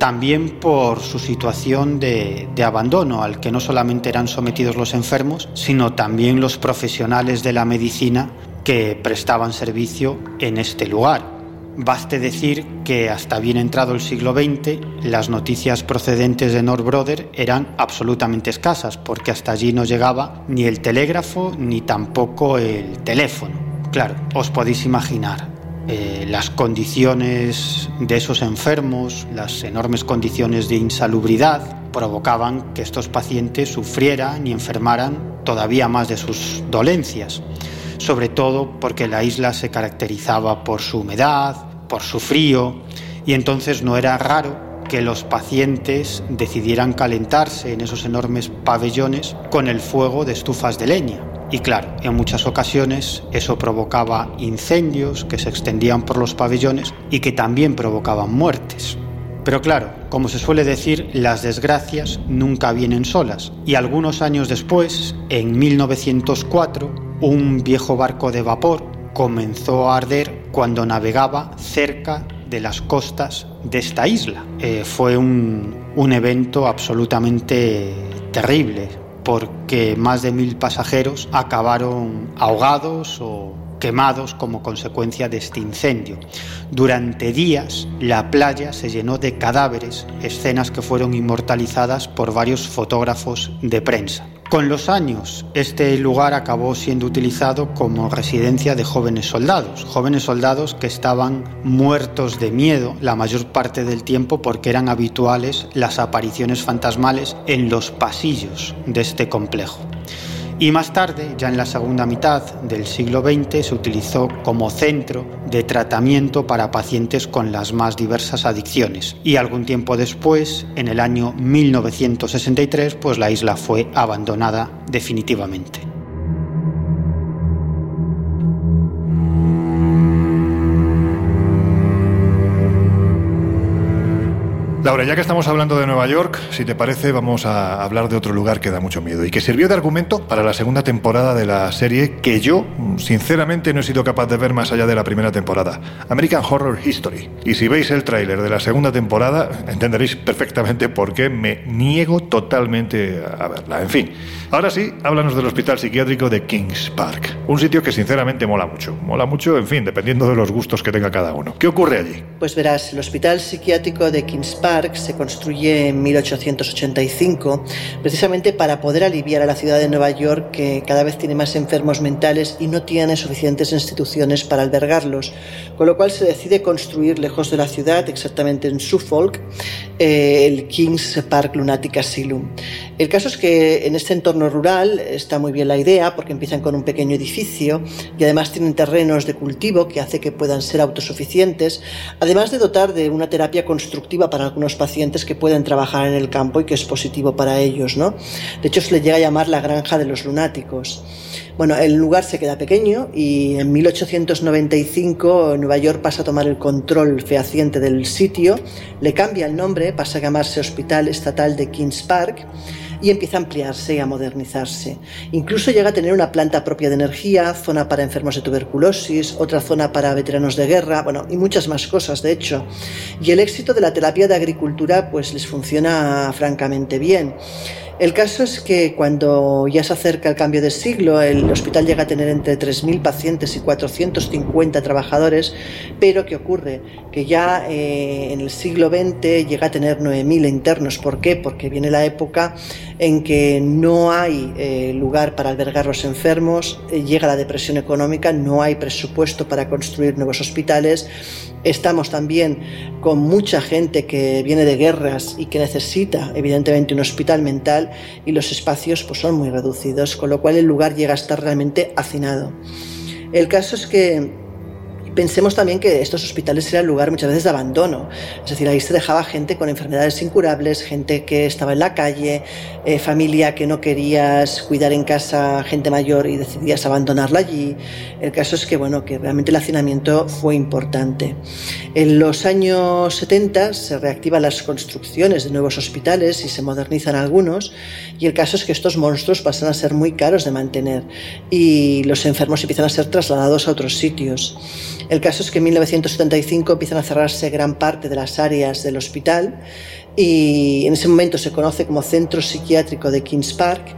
también por su situación de, abandono al que no solamente eran sometidos los enfermos, sino también los profesionales de la medicina que prestaban servicio en este lugar. Baste decir que hasta bien entrado el siglo XX las noticias procedentes de North eran absolutamente escasas porque hasta allí no llegaba ni el telégrafo ni tampoco el teléfono. Claro, os podéis imaginar, eh, las condiciones de esos enfermos, las enormes condiciones de insalubridad, provocaban que estos pacientes sufrieran y enfermaran todavía más de sus dolencias, sobre todo porque la isla se caracterizaba por su humedad, por su frío, y entonces no era raro que los pacientes decidieran calentarse en esos enormes pabellones con el fuego de estufas de leña. Y claro, en muchas ocasiones eso provocaba incendios que se extendían por los pabellones y que también provocaban muertes. Pero claro, como se suele decir, las desgracias nunca vienen solas. Y algunos años después, en 1904, un viejo barco de vapor comenzó a arder cuando navegaba cerca de las costas de esta isla. Eh, fue un, un evento absolutamente terrible porque más de mil pasajeros acabaron ahogados o quemados como consecuencia de este incendio. Durante días la playa se llenó de cadáveres, escenas que fueron inmortalizadas por varios fotógrafos de prensa. Con los años, este lugar acabó siendo utilizado como residencia de jóvenes soldados, jóvenes soldados que estaban muertos de miedo la mayor parte del tiempo porque eran habituales las apariciones fantasmales en los pasillos de este complejo. Y más tarde, ya en la segunda mitad del siglo XX, se utilizó como centro de tratamiento para pacientes con las más diversas adicciones. Y algún tiempo después, en el año 1963, pues la isla fue abandonada definitivamente. Laura, ya que estamos hablando de Nueva York, si te parece, vamos a hablar de otro lugar que da mucho miedo y que sirvió de argumento para la segunda temporada de la serie que yo, sinceramente, no he sido capaz de ver más allá de la primera temporada, American Horror History. Y si veis el tráiler de la segunda temporada, entenderéis perfectamente por qué me niego totalmente a verla. En fin, ahora sí, háblanos del hospital psiquiátrico de Kings Park, un sitio que sinceramente mola mucho. Mola mucho, en fin, dependiendo de los gustos que tenga cada uno. ¿Qué ocurre allí? Pues verás, el hospital psiquiátrico de Kings Park se construye en 1885 precisamente para poder aliviar a la ciudad de Nueva York que cada vez tiene más enfermos mentales y no tiene suficientes instituciones para albergarlos, con lo cual se decide construir lejos de la ciudad, exactamente en Suffolk, eh, el Kings Park Lunatic Asylum. El caso es que en este entorno rural está muy bien la idea porque empiezan con un pequeño edificio y además tienen terrenos de cultivo que hace que puedan ser autosuficientes, además de dotar de una terapia constructiva para algunos pacientes que pueden trabajar en el campo y que es positivo para ellos, ¿no? De hecho, se le llega a llamar la granja de los lunáticos. Bueno, el lugar se queda pequeño y en 1895 Nueva York pasa a tomar el control fehaciente del sitio, le cambia el nombre, pasa a llamarse Hospital Estatal de Kings Park y empieza a ampliarse y a modernizarse. Incluso llega a tener una planta propia de energía, zona para enfermos de tuberculosis, otra zona para veteranos de guerra, bueno, y muchas más cosas, de hecho. Y el éxito de la terapia de agricultura pues les funciona francamente bien. El caso es que cuando ya se acerca el cambio de siglo, el hospital llega a tener entre 3.000 pacientes y 450 trabajadores, pero ¿qué ocurre? Que ya eh, en el siglo XX llega a tener 9.000 internos. ¿Por qué? Porque viene la época en que no hay eh, lugar para albergar los enfermos, eh, llega la depresión económica, no hay presupuesto para construir nuevos hospitales Estamos también con mucha gente que viene de guerras y que necesita evidentemente un hospital mental y los espacios pues, son muy reducidos, con lo cual el lugar llega a estar realmente hacinado. El caso es que Pensemos también que estos hospitales eran lugar muchas veces de abandono, es decir, ahí se dejaba gente con enfermedades incurables, gente que estaba en la calle, eh, familia que no querías cuidar en casa, gente mayor y decidías abandonarla allí. El caso es que, bueno, que realmente el hacinamiento fue importante. En los años 70 se reactivan las construcciones de nuevos hospitales y se modernizan algunos, y el caso es que estos monstruos pasan a ser muy caros de mantener y los enfermos empiezan a ser trasladados a otros sitios. El caso es que en 1975 empiezan a cerrarse gran parte de las áreas del hospital y en ese momento se conoce como Centro Psiquiátrico de Kings Park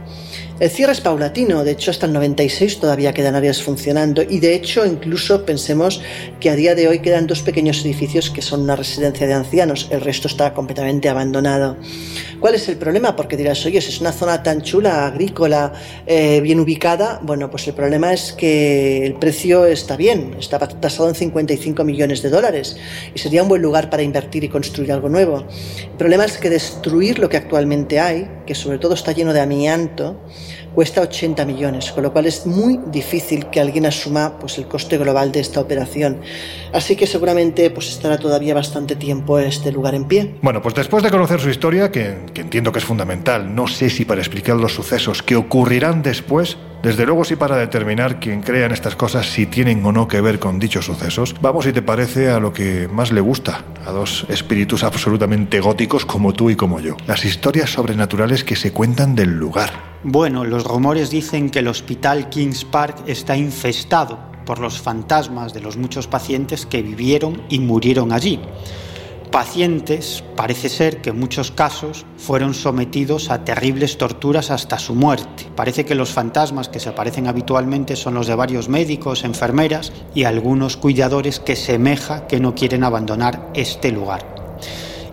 el cierre es paulatino, de hecho hasta el 96 todavía quedan áreas funcionando y de hecho incluso pensemos que a día de hoy quedan dos pequeños edificios que son una residencia de ancianos, el resto está completamente abandonado. ¿Cuál es el problema? Porque dirás, oye, si es una zona tan chula, agrícola, eh, bien ubicada, bueno, pues el problema es que el precio está bien, está tasado en 55 millones de dólares y sería un buen lugar para invertir y construir algo nuevo. El problema es que destruir lo que actualmente hay, que sobre todo está lleno de amianto, cuesta 80 millones, con lo cual es muy difícil que alguien asuma pues, el coste global de esta operación. Así que seguramente pues, estará todavía bastante tiempo este lugar en pie. Bueno, pues después de conocer su historia, que, que entiendo que es fundamental, no sé si para explicar los sucesos que ocurrirán después, desde luego sí para determinar quién crea en estas cosas si tienen o no que ver con dichos sucesos. Vamos, si te parece, a lo que más le gusta a dos espíritus absolutamente góticos como tú y como yo. Las historias sobrenaturales que se cuentan del lugar. Bueno, los rumores dicen que el hospital Kings Park está infestado por los fantasmas de los muchos pacientes que vivieron y murieron allí pacientes parece ser que en muchos casos fueron sometidos a terribles torturas hasta su muerte. Parece que los fantasmas que se aparecen habitualmente son los de varios médicos, enfermeras y algunos cuidadores que semeja que no quieren abandonar este lugar.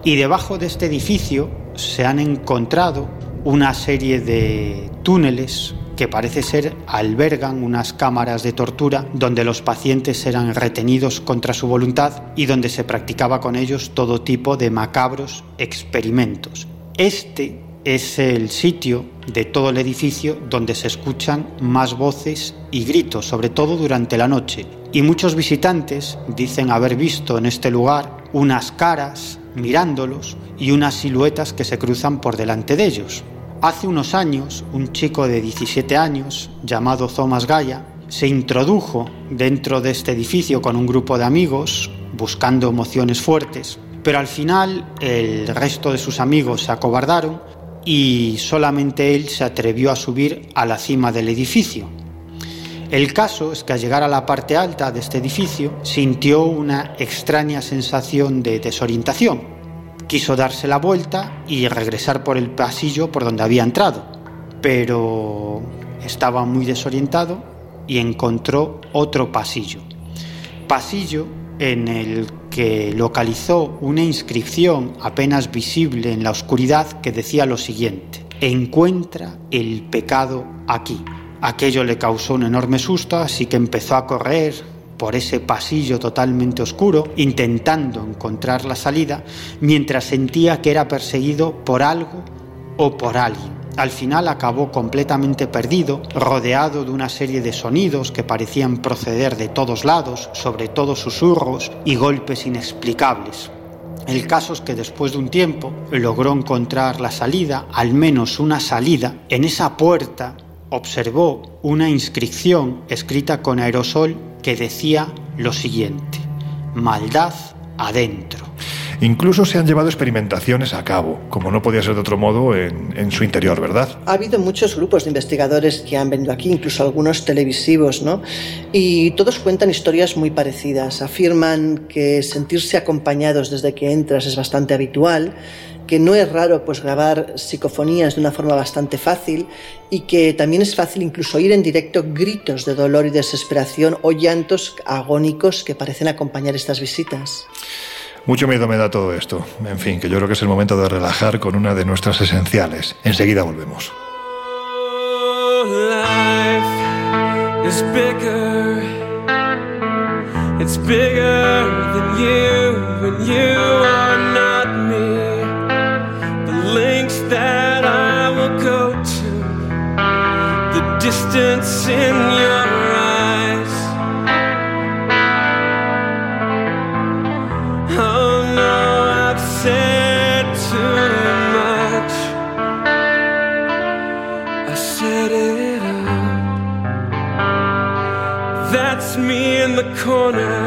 Y debajo de este edificio se han encontrado una serie de túneles que parece ser albergan unas cámaras de tortura donde los pacientes eran retenidos contra su voluntad y donde se practicaba con ellos todo tipo de macabros experimentos. Este es el sitio de todo el edificio donde se escuchan más voces y gritos, sobre todo durante la noche. Y muchos visitantes dicen haber visto en este lugar unas caras mirándolos y unas siluetas que se cruzan por delante de ellos. Hace unos años, un chico de 17 años, llamado Thomas Gaia, se introdujo dentro de este edificio con un grupo de amigos, buscando emociones fuertes, pero al final el resto de sus amigos se acobardaron y solamente él se atrevió a subir a la cima del edificio. El caso es que al llegar a la parte alta de este edificio sintió una extraña sensación de desorientación Quiso darse la vuelta y regresar por el pasillo por donde había entrado, pero estaba muy desorientado y encontró otro pasillo. Pasillo en el que localizó una inscripción apenas visible en la oscuridad que decía lo siguiente, encuentra el pecado aquí. Aquello le causó un enorme susto, así que empezó a correr por ese pasillo totalmente oscuro, intentando encontrar la salida, mientras sentía que era perseguido por algo o por alguien. Al final acabó completamente perdido, rodeado de una serie de sonidos que parecían proceder de todos lados, sobre todo susurros y golpes inexplicables. El caso es que después de un tiempo logró encontrar la salida, al menos una salida. En esa puerta observó una inscripción escrita con aerosol que decía lo siguiente, maldad adentro. Incluso se han llevado experimentaciones a cabo, como no podía ser de otro modo, en, su interior, ¿verdad? Ha habido muchos grupos de investigadores que han venido aquí, incluso algunos televisivos, ¿no? Y todos cuentan historias muy parecidas. Afirman que sentirse acompañados desde que entras es bastante habitual, que no es raro pues grabar psicofonías de una forma bastante fácil y que también es fácil incluso oír en directo gritos de dolor y desesperación o llantos agónicos que parecen acompañar estas visitas. Mucho miedo me da todo esto. En fin, que yo creo que es el momento de relajar con una de nuestras esenciales. Enseguida volvemos. It's bigger than you, you are not me. that I will go to, the distance in your the corner.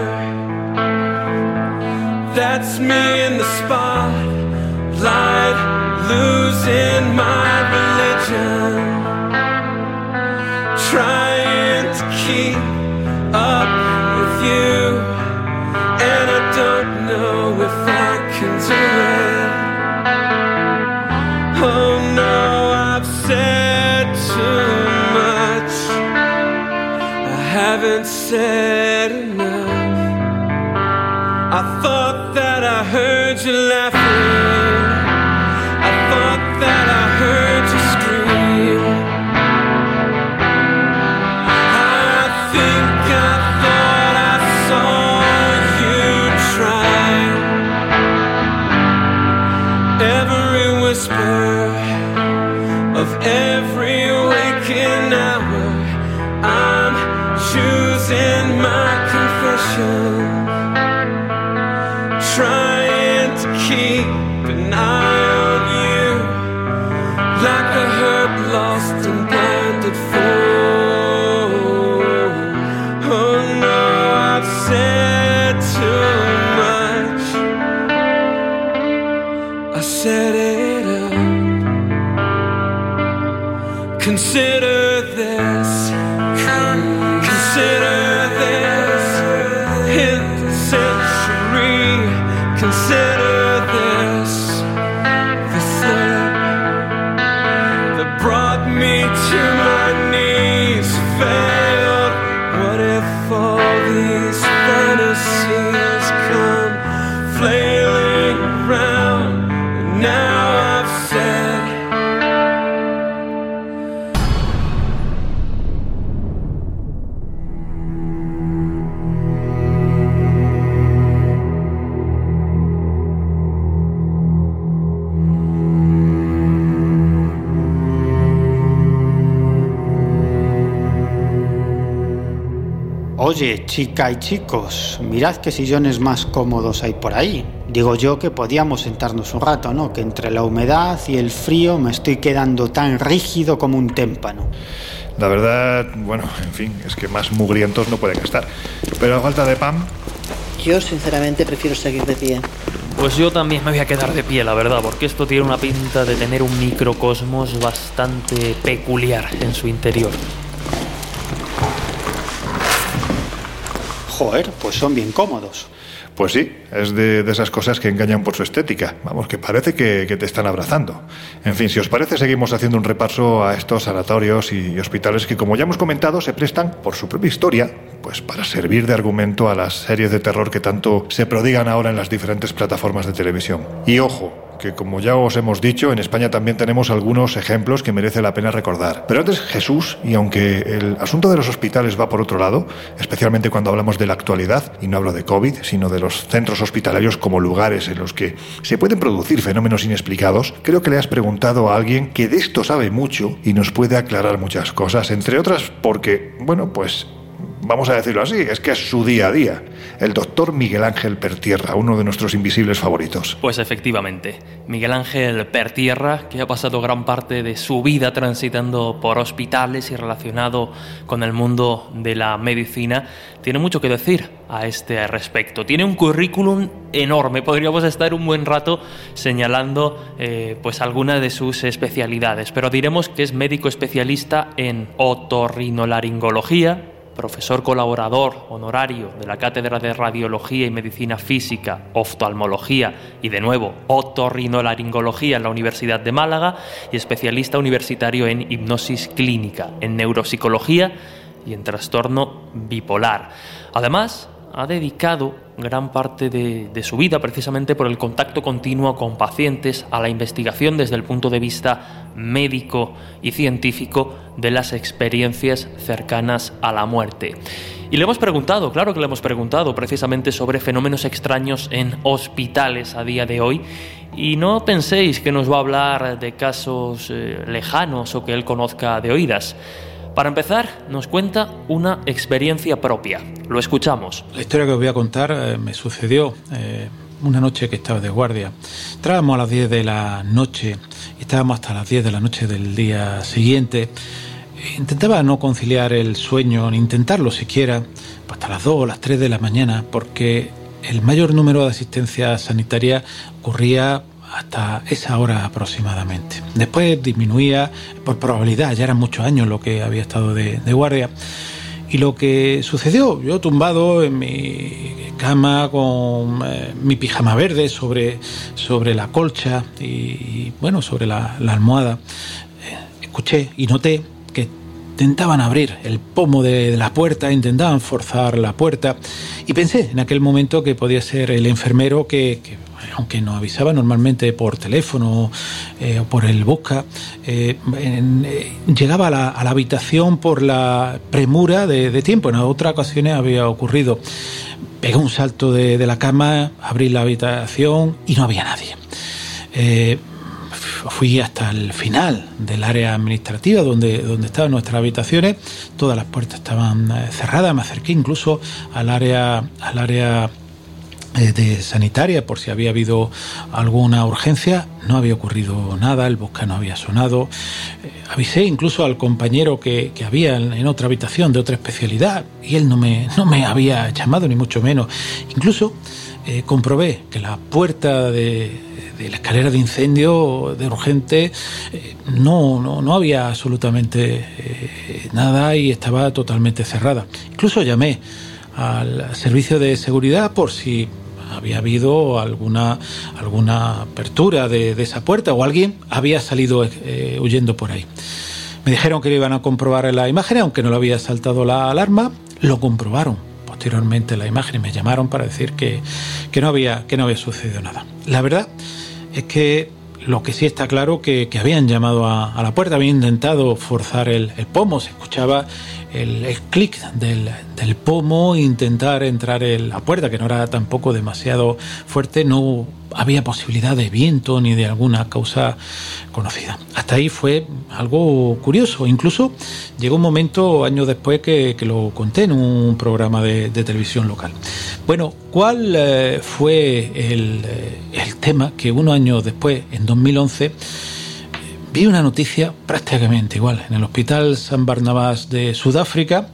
That's me in the spotlight, losing my religion. Trying to keep up with you, and I don't know if I can do it. Oh no, I've said too much. I haven't said. I thought that I heard you laughing. Consider chica y chicos, mirad qué sillones más cómodos hay por ahí. Digo yo que podíamos sentarnos un rato, ¿no? Que entre la humedad y el frío me estoy quedando tan rígido como un témpano. La verdad, bueno, en fin, es que más mugrientos no pueden estar. Pero a falta de pan, Yo sinceramente prefiero seguir de pie. Pues yo también me voy a quedar de pie, la verdad, porque esto tiene una pinta de tener un microcosmos bastante peculiar en su interior. Pues son bien cómodos. Pues sí, es de, de esas cosas que engañan por su estética. Vamos, que parece que, que te están abrazando. En fin, si os parece, seguimos haciendo un repaso a estos sanatorios y hospitales que, como ya hemos comentado, se prestan, por su propia historia, pues para servir de argumento a las series de terror que tanto se prodigan ahora en las diferentes plataformas de televisión. Y ojo, que como ya os hemos dicho, en España también tenemos algunos ejemplos que merece la pena recordar. Pero antes Jesús, y aunque el asunto de los hospitales va por otro lado, especialmente cuando hablamos de la actualidad, y no hablo de COVID, sino de los centros hospitalarios como lugares en los que se pueden producir fenómenos inexplicados, creo que le has preguntado a alguien que de esto sabe mucho y nos puede aclarar muchas cosas, entre otras porque, bueno, pues vamos a decirlo así, es que es su día a día. El doctor Miguel Ángel Pertierra, uno de nuestros invisibles favoritos. Pues efectivamente, Miguel Ángel Pertierra, que ha pasado gran parte de su vida transitando por hospitales y relacionado con el mundo de la medicina, tiene mucho que decir a este respecto. Tiene un currículum enorme, podríamos estar un buen rato señalando eh, pues alguna de sus especialidades, pero diremos que es médico especialista en otorrinolaringología, profesor colaborador honorario de la Cátedra de Radiología y Medicina Física, Oftalmología y de nuevo Otorrinolaringología en la Universidad de Málaga y especialista universitario en hipnosis clínica, en neuropsicología y en trastorno bipolar. Además, ha dedicado gran parte de, su vida precisamente por el contacto continuo con pacientes, a la investigación desde el punto de vista médico y científico de las experiencias cercanas a la muerte. Y le hemos preguntado, claro que le hemos preguntado precisamente sobre fenómenos extraños en hospitales a día de hoy. Y no penséis que nos va a hablar de casos eh, lejanos o que él conozca de oídas. Para empezar, nos cuenta una experiencia propia. Lo escuchamos. La historia que os voy a contar eh, me sucedió eh, una noche que estaba de guardia. Entrábamos a las 10 de la noche estábamos hasta las 10 de la noche del día siguiente intentaba no conciliar el sueño, ni intentarlo siquiera, hasta las 2 o las 3 de la mañana, porque el mayor número de asistencia sanitaria ocurría hasta esa hora aproximadamente. Después disminuía por probabilidad, ya eran muchos años lo que había estado de, guardia. Y lo que sucedió, yo tumbado en mi cama con eh, mi pijama verde sobre, sobre la colcha y, bueno, sobre la, almohada, eh, escuché y noté que intentaban abrir el pomo de, la puerta, intentaban forzar la puerta y pensé en aquel momento que podía ser el enfermero que aunque nos avisaba normalmente por teléfono eh, o por el busca, eh, eh, llegaba a la, habitación por la premura de, tiempo. En otras ocasiones había ocurrido. Pegué un salto de, la cama, abrí la habitación y no había nadie. fui hasta el final del área administrativa donde, donde estaban nuestras habitaciones. Todas las puertas estaban cerradas. Me acerqué incluso al área, al área de sanitaria por si había habido alguna urgencia. No había ocurrido nada, el busca no había sonado. Eh, avisé incluso al compañero que, había en, otra habitación de otra especialidad y él no me, no me había llamado ni mucho menos. Incluso eh, comprobé que la puerta de, la escalera de incendio de urgente no, no, no, había absolutamente nada y estaba totalmente cerrada. Incluso llamé al servicio de seguridad por si había habido alguna, alguna apertura de, esa puerta o alguien había salido eh, huyendo por ahí. Me dijeron que iban a comprobar la imagen, aunque no le había saltado la alarma, lo comprobaron posteriormente la imagen me llamaron para decir que, no, había, que no había sucedido nada. La verdad es que lo que sí está claro que, que habían llamado a, la puerta, habían intentado forzar el, el pomo, se escuchaba el, clic del, del, pomo, intentar entrar en la puerta, que no era tampoco demasiado fuerte, no había posibilidad de viento ni de alguna causa conocida. Hasta ahí fue algo curioso. Incluso llegó un momento, años después, que, lo conté en un programa de, televisión local. Bueno, ¿cuál eh, fue el, eh, el tema que unos años después, en 2011, vi una noticia prácticamente igual. En el Hospital San Barnabás de Sudáfrica,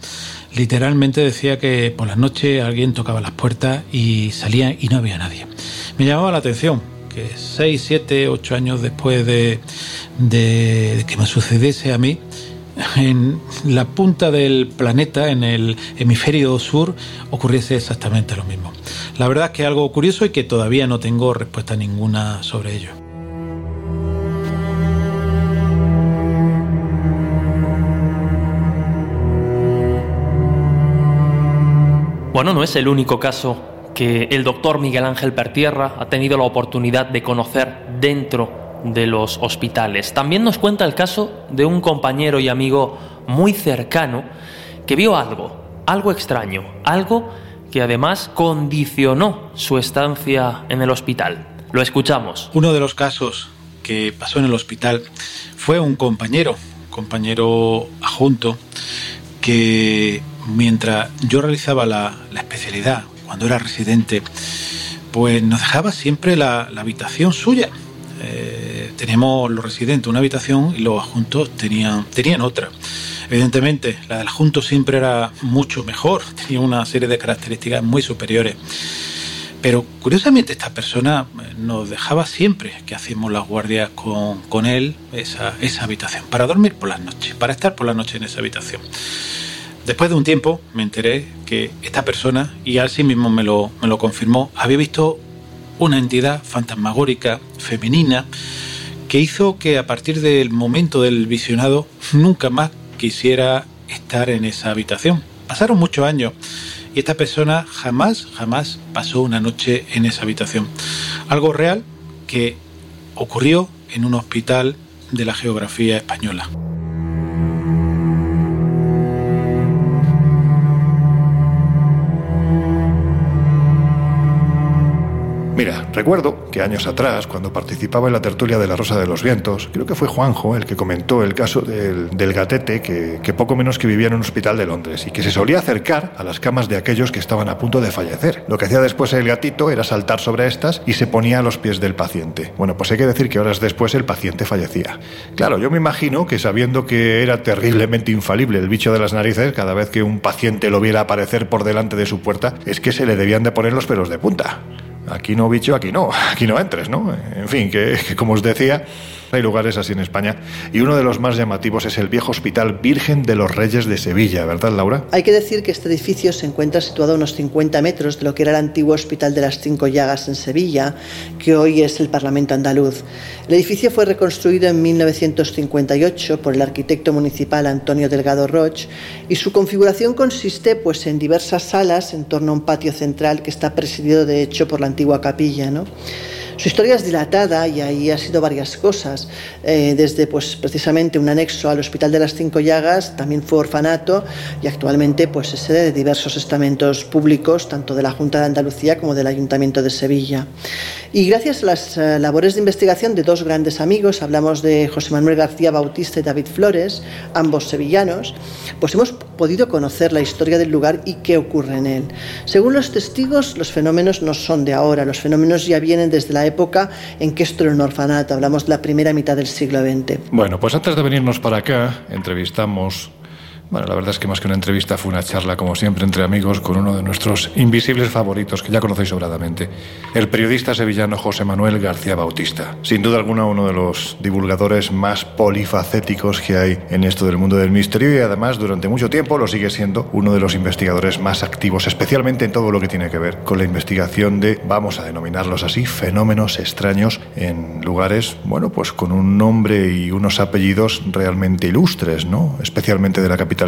literalmente decía que por las noches alguien tocaba las puertas y salía y no había nadie. Me llamaba la atención que seis, siete, ocho años después de, de que me sucediese a mí, en la punta del planeta, en el hemisferio sur, ocurriese exactamente lo mismo. La verdad es que es algo curioso y que todavía no tengo respuesta ninguna sobre ello. Bueno, no es el único caso que el doctor Miguel Ángel Pertierra ha tenido la oportunidad de conocer dentro de los hospitales. También nos cuenta el caso de un compañero y amigo muy cercano que vio algo, algo extraño, algo que además condicionó su estancia en el hospital. Lo escuchamos. Uno de los casos que pasó en el hospital fue un compañero, compañero adjunto, que mientras yo realizaba la, especialidad, cuando era residente, pues nos dejaba siempre la, habitación suya. Eh, teníamos los residentes una habitación y los adjuntos tenían, tenían otra. Evidentemente, la del adjunto siempre era mucho mejor, tenía una serie de características muy superiores. Pero curiosamente esta persona eh, nos dejaba siempre que hacíamos las guardias con, con él esa, esa habitación, para dormir por las noches, para estar por la noche en esa habitación. Después de un tiempo me enteré que esta persona, y así mismo me lo, me lo confirmó, había visto una entidad fantasmagórica femenina que hizo que a partir del momento del visionado nunca más quisiera estar en esa habitación. Pasaron muchos años y esta persona jamás, jamás pasó una noche en esa habitación. Algo real que ocurrió en un hospital de la geografía española. Recuerdo que años atrás, cuando participaba en la tertulia de la Rosa de los Vientos, creo que fue Juanjo el que comentó el caso del, del gatete que, que poco menos que vivía en un hospital de Londres y que se solía acercar a las camas de aquellos que estaban a punto de fallecer. Lo que hacía después el gatito era saltar sobre estas y se ponía a los pies del paciente. Bueno, pues hay que decir que horas después el paciente fallecía. Claro, yo me imagino que sabiendo que era terriblemente infalible el bicho de las narices, cada vez que un paciente lo viera aparecer por delante de su puerta, es que se le debían de poner los pelos de punta. Aquí no, bicho, aquí no, aquí no entres, ¿no? En fin, que, como os decía, hay lugares así en España y uno de los más llamativos es el viejo Hospital Virgen de los Reyes de Sevilla, ¿verdad, Laura? Hay que decir que este edificio se encuentra situado a unos 50 metros de lo que era el antiguo Hospital de las Cinco Llagas en Sevilla, que hoy es el Parlamento andaluz. El edificio fue reconstruido en 1958 por el arquitecto municipal Antonio Delgado Roch y su configuración consiste pues, en diversas salas en torno a un patio central que está presidido de hecho por la antigua capilla. ¿no? Su historia es dilatada y ahí ha sido varias cosas, eh, desde pues precisamente un anexo al Hospital de las Cinco Llagas, también fue orfanato y actualmente pues es sede de diversos estamentos públicos, tanto de la Junta de Andalucía como del Ayuntamiento de Sevilla. Y gracias a las eh, labores de investigación de dos grandes amigos, hablamos de José Manuel García Bautista y David Flores, ambos sevillanos, pues hemos podido conocer la historia del lugar y qué ocurre en él. Según los testigos, los fenómenos no son de ahora, los fenómenos ya vienen desde la época en que esto era un orfanato, hablamos de la primera mitad del siglo XX. Bueno, pues antes de venirnos para acá, entrevistamos bueno, la verdad es que más que una entrevista fue una charla, como siempre, entre amigos con uno de nuestros invisibles favoritos, que ya conocéis sobradamente, el periodista sevillano José Manuel García Bautista. Sin duda alguna, uno de los divulgadores más polifacéticos que hay en esto del mundo del misterio y además, durante mucho tiempo, lo sigue siendo uno de los investigadores más activos, especialmente en todo lo que tiene que ver con la investigación de, vamos a denominarlos así, fenómenos extraños en lugares, bueno, pues con un nombre y unos apellidos realmente ilustres, ¿no? Especialmente de la capital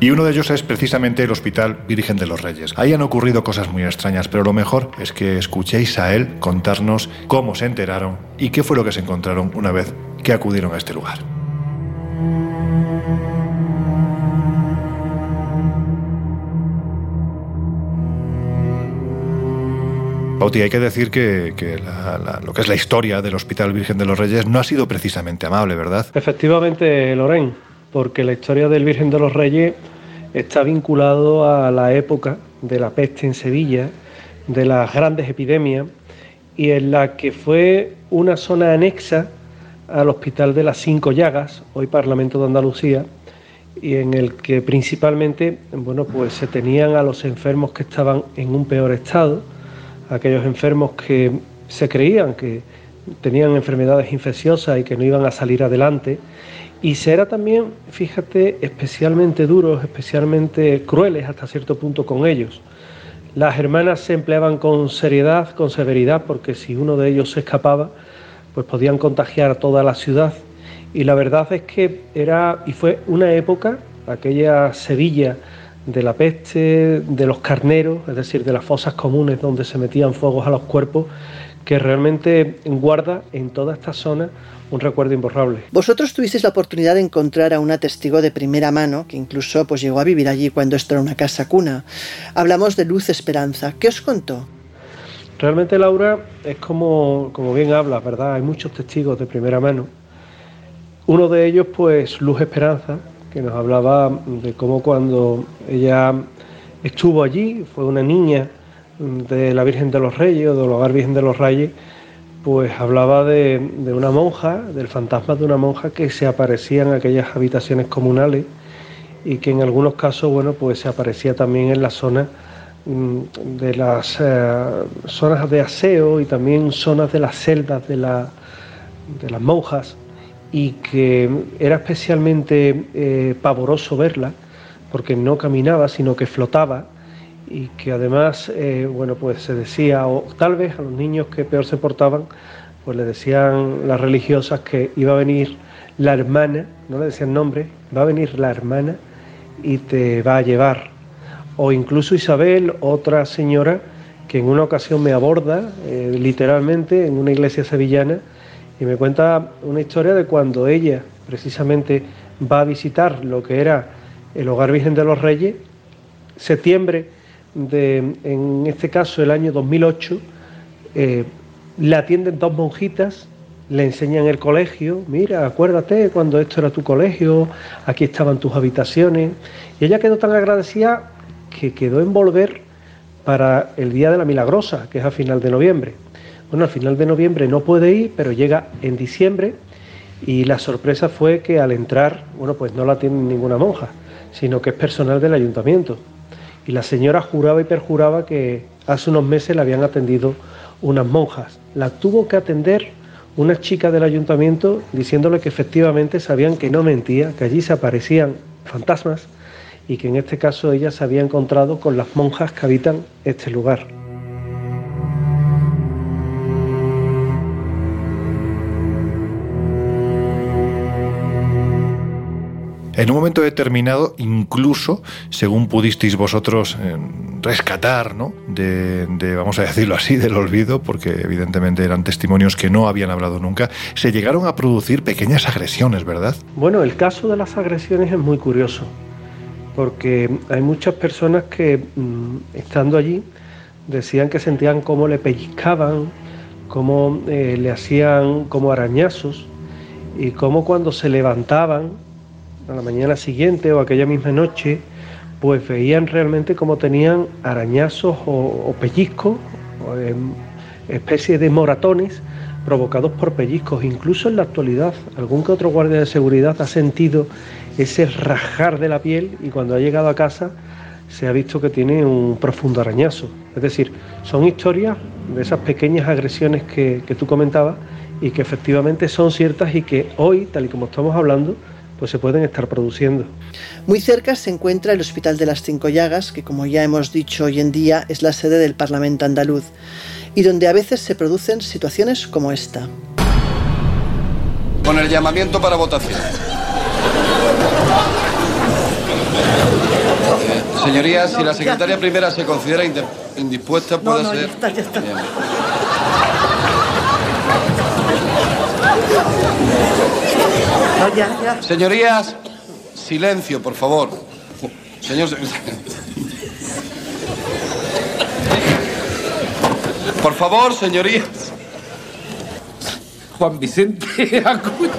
Y uno de ellos es precisamente el Hospital Virgen de los Reyes. Ahí han ocurrido cosas muy extrañas, pero lo mejor es que escuchéis a él contarnos cómo se enteraron y qué fue lo que se encontraron una vez que acudieron a este lugar. Bauti, hay que decir que, lo que es la historia del Hospital Virgen de los Reyes no ha sido precisamente amable, ¿verdad? Efectivamente, Loren, porque la historia del Virgen de los Reyes está vinculado a la época de la peste en Sevilla, de las grandes epidemias, y en la que fue una zona anexa al Hospital de las Cinco Llagas, hoy Parlamento de Andalucía, y en el que principalmente, bueno, pues se tenían a los enfermos que estaban en un peor estado, aquellos enfermos que se creían que tenían enfermedades infecciosas y que no iban a salir adelante. Y se era también, fíjate, especialmente duros, especialmente crueles hasta cierto punto con ellos. Las hermanas se empleaban con seriedad, con severidad, porque si uno de ellos se escapaba, pues podían contagiar a toda la ciudad. Y la verdad es que era y fue una época, aquella Sevilla de la peste, de los carneros, es decir, de las fosas comunes donde se metían fuegos a los cuerpos, que realmente guarda en toda esta zona un recuerdo imborrable. Vosotros tuvisteis la oportunidad de encontrar a una testigo de primera mano que incluso pues llegó a vivir allí cuando esto era una casa cuna. Hablamos de Luz Esperanza. ¿Qué os contó? Realmente, Laura, es como, como bien hablas, ¿verdad? Hay muchos testigos de primera mano. Uno de ellos, pues, Luz Esperanza, que nos hablaba de cómo cuando ella estuvo allí, fue una niña de la Virgen de los Reyes o del Hogar Virgen de los Reyes, pues hablaba de, una monja, del fantasma de una monja que se aparecía en aquellas habitaciones comunales y que en algunos casos, bueno, pues se aparecía también en la zona mm, de las eh, zonas de aseo y también zonas de las celdas de, la- de las monjas y que era especialmente eh, pavoroso verla porque no caminaba sino que flotaba y que además eh, bueno pues se decía o tal vez a los niños que peor se portaban pues le decían las religiosas que iba a venir la hermana no le decían nombre va a venir la hermana y te va a llevar. O incluso Isabel, otra señora que en una ocasión me aborda eh, literalmente en una iglesia sevillana y me cuenta una historia de cuando ella precisamente va a visitar lo que era el Hogar Virgen de los Reyes, septiembre de, en este caso, el año 2008, eh, le atienden dos monjitas, le enseñan el colegio, mira, acuérdate cuando esto era tu colegio, aquí estaban tus habitaciones, y ella quedó tan agradecida que quedó en volver para el Día de la Milagrosa, que es a final de noviembre. Bueno, al final de noviembre no puede ir, pero llega en diciembre y la sorpresa fue que al entrar, bueno, pues no la tiene ninguna monja, sino que es personal del ayuntamiento. Y la señora juraba y perjuraba que hace unos meses la habían atendido unas monjas. La tuvo que atender una chica del ayuntamiento diciéndole que efectivamente sabían que no mentía, que allí se aparecían fantasmas y que en este caso ella se había encontrado con las monjas que habitan este lugar. En un momento determinado, incluso, según pudisteis vosotros eh, rescatar, ¿no? De, de, vamos a decirlo así, del olvido, porque evidentemente eran testimonios que no habían hablado nunca, se llegaron a producir pequeñas agresiones, ¿verdad? Bueno, el caso de las agresiones es muy curioso, porque hay muchas personas que, mm, estando allí, decían que sentían cómo le pellizcaban, cómo eh, le hacían como arañazos, y cómo cuando se levantaban a la mañana siguiente o aquella misma noche, pues veían realmente como tenían arañazos o, pellizcos, o, eh, especies de moratones provocados por pellizcos. Incluso en la actualidad, algún que otro guardia de seguridad ha sentido ese rajar de la piel y cuando ha llegado a casa se ha visto que tiene un profundo arañazo. Es decir, son historias de esas pequeñas agresiones que, que tú comentabas y que efectivamente son ciertas y que hoy, tal y como estamos hablando, pues se pueden estar produciendo. Muy cerca se encuentra el Hospital de las Cinco Llagas, que como ya hemos dicho hoy en día es la sede del Parlamento andaluz, y donde a veces se producen situaciones como esta. Con el llamamiento para votación. Señorías, si la secretaria primera se considera indispuesta, puede no, no, ser... Ya está, ya está. Bien. No, ya, ya. Señorías, silencio, por favor. Señor. Por favor, señorías. Juan Vicente Acuña.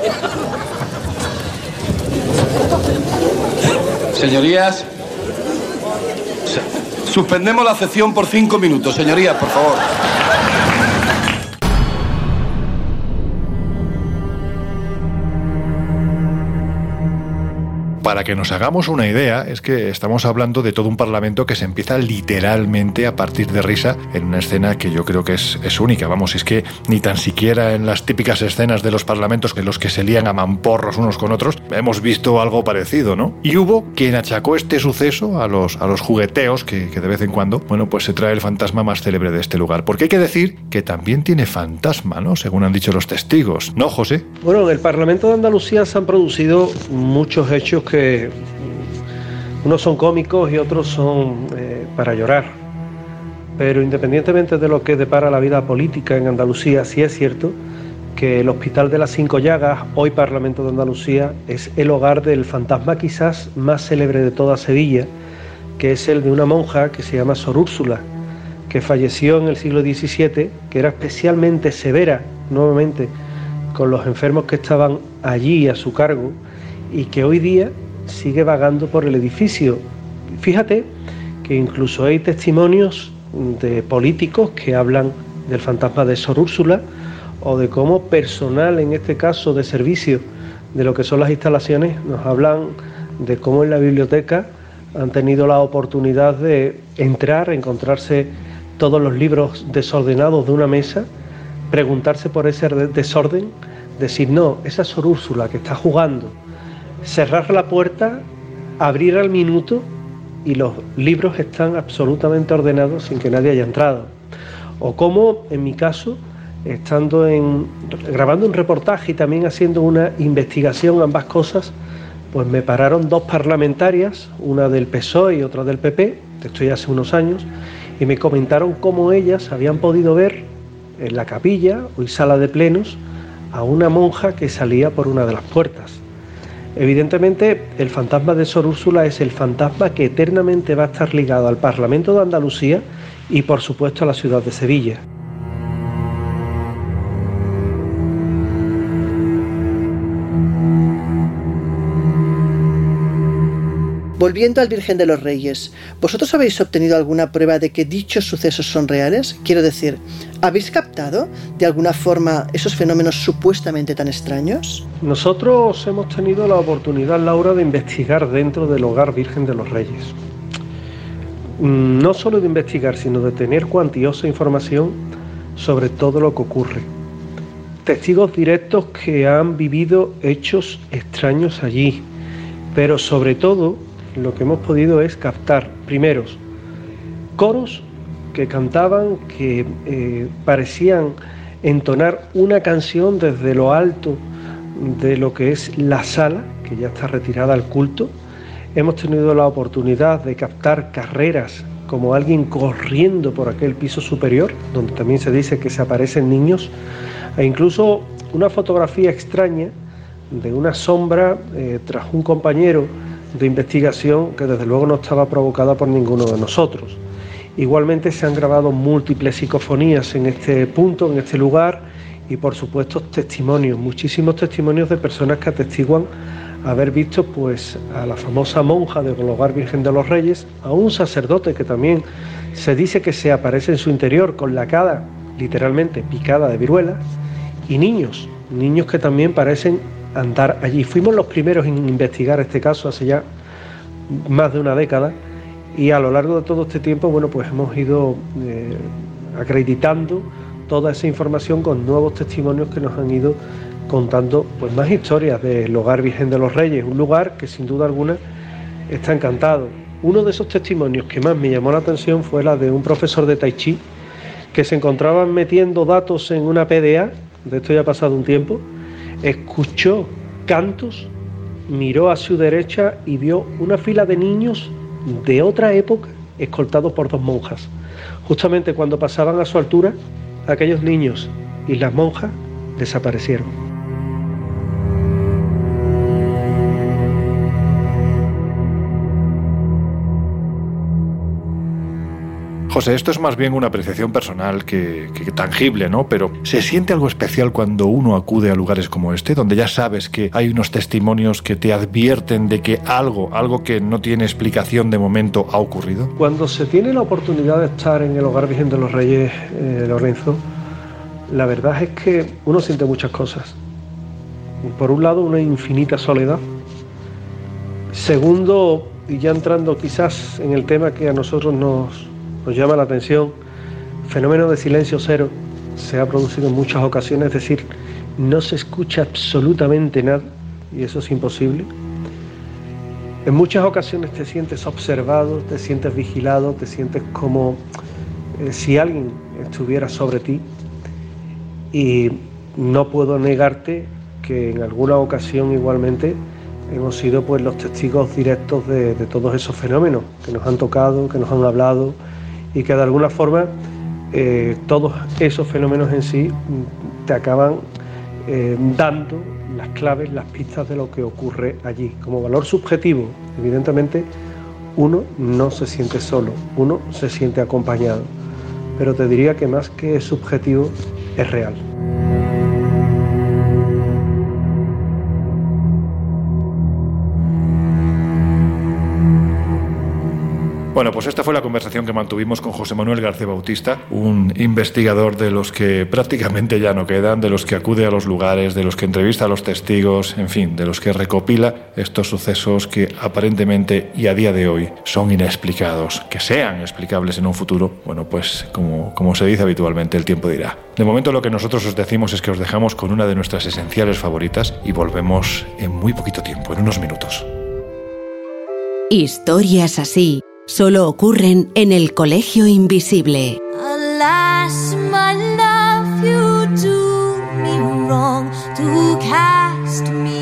Señorías. se- Suspendemos la sesión por cinco minutos. Señorías, por favor. Para que nos hagamos una idea, es que estamos hablando de todo un parlamento que se empieza literalmente a partir de risa en una escena que yo creo que es, única. Vamos, es que ni tan siquiera en las típicas escenas de los parlamentos en los que se lían a mamporros unos con otros, hemos visto algo parecido, ¿no? Y hubo quien achacó este suceso a los, a los jugueteos que, que de vez en cuando, bueno, pues se trae el fantasma más célebre de este lugar. Porque hay que decir que también tiene fantasma, ¿no? Según han dicho los testigos. ¿No, José? Bueno, en el Parlamento de Andalucía se han producido muchos hechos que unos son cómicos y otros son eh, para llorar. Pero independientemente de lo que depara la vida política en Andalucía, sí es cierto que el Hospital de las Cinco Llagas, hoy Parlamento de Andalucía, es el hogar del fantasma quizás más célebre de toda Sevilla, que es el de una monja que se llama Sor Úrsula, que falleció en el siglo XVII, que era especialmente severa, nuevamente, con los enfermos que estaban allí a su cargo y que hoy día sigue vagando por el edificio. Fíjate que incluso hay testimonios de políticos que hablan del fantasma de Sor Úrsula o de cómo personal, en este caso de servicio, de lo que son las instalaciones, nos hablan de cómo en la biblioteca han tenido la oportunidad de entrar, encontrarse todos los libros desordenados de una mesa, preguntarse por ese desorden, decir, no, esa Sor Úrsula que está jugando, cerrar la puerta, abrir al minuto y los libros están absolutamente ordenados sin que nadie haya entrado. O como, en mi caso, estando en, grabando un reportaje y también haciendo una investigación, ambas cosas, pues me pararon dos parlamentarias, una del PSOE y otra del PP, esto ya hace unos años, y me comentaron cómo ellas habían podido ver en la capilla, hoy sala de plenos, a una monja que salía por una de las puertas. Evidentemente, el fantasma de Sor Úrsula es el fantasma que eternamente va a estar ligado al Parlamento de Andalucía y, por supuesto, a la ciudad de Sevilla. Volviendo al Virgen de los Reyes, ¿vosotros habéis obtenido alguna prueba de que dichos sucesos son reales? Quiero decir, ¿habéis captado de alguna forma esos fenómenos supuestamente tan extraños? Nosotros hemos tenido la oportunidad, Laura, de investigar dentro del hogar Virgen de los Reyes. Mm, no solo de investigar, sino de tener cuantiosa información sobre todo lo que ocurre. Testigos directos que han vivido hechos extraños allí, pero sobre todo lo que hemos podido es captar, primeros, coros que cantaban, que eh, parecían entonar una canción desde lo alto de lo que es la sala, que ya está retirada al culto. Hemos tenido la oportunidad de captar carreras como alguien corriendo por aquel piso superior, donde también se dice que se aparecen niños, e incluso una fotografía extraña de una sombra eh, tras un compañero de investigación que desde luego no estaba provocada por ninguno de nosotros. Igualmente se han grabado múltiples psicofonías en este punto, en este lugar, y por supuesto testimonios, muchísimos testimonios de personas que atestiguan haber visto pues a la famosa monja del hogar Virgen de los Reyes, a un sacerdote que también se dice que se aparece en su interior con la cara literalmente picada de viruela, y niños, niños que también parecen andar allí. Fuimos los primeros en investigar este caso hace ya más de una década y a lo largo de todo este tiempo, bueno, pues hemos ido eh, acreditando toda esa información con nuevos testimonios que nos han ido contando pues más historias del hogar Virgen de los Reyes, un lugar que sin duda alguna está encantado. Uno de esos testimonios que más me llamó la atención fue la de un profesor de Tai Chi que se encontraba metiendo datos en una PDA, de esto ya ha pasado un tiempo, escuchó cantos, miró a su derecha y vio una fila de niños de otra época escoltados por dos monjas. Justamente cuando pasaban a su altura, aquellos niños y las monjas desaparecieron. José, esto es más bien una apreciación personal que, tangible, ¿no? Pero ¿se siente algo especial cuando uno acude a lugares como este, donde ya sabes que hay unos testimonios que te advierten de que algo, algo que no tiene explicación de momento, ha ocurrido? Cuando se tiene la oportunidad de estar en el Hogar Virgen de los Reyes, eh, Lorenzo, la verdad es que uno siente muchas cosas. Por un lado, una infinita soledad. Segundo, y ya entrando quizás en el tema que a nosotros nos, nos llama la atención, fenómeno de silencio cero se ha producido en muchas ocasiones, es decir, no se escucha absolutamente nada y eso es imposible. En muchas ocasiones te sientes observado, te sientes vigilado, te sientes como eh, si alguien estuviera sobre ti y no puedo negarte que en alguna ocasión igualmente hemos sido pues los testigos directos de todos esos fenómenos que nos han tocado, que nos han hablado, y que de alguna forma eh, todos esos fenómenos en sí te acaban eh, dando las claves, las pistas de lo que ocurre allí. Como valor subjetivo, evidentemente, uno no se siente solo, uno se siente acompañado, pero te diría que más que subjetivo es real. Bueno, pues esta fue la conversación que mantuvimos con José Manuel García Bautista, un investigador de los que prácticamente ya no quedan, de los que acude a los lugares, de los que entrevista a los testigos, en fin, de los que recopila estos sucesos que aparentemente y a día de hoy son inexplicados, que sean explicables en un futuro. Bueno, pues como, como se dice habitualmente, el tiempo dirá. De momento lo que nosotros os decimos es que os dejamos con una de nuestras esenciales favoritas y volvemos en muy poquito tiempo, en unos minutos. Historias así solo ocurren en el Colegio Invisible. Alas, my love, you do me wrong to cast me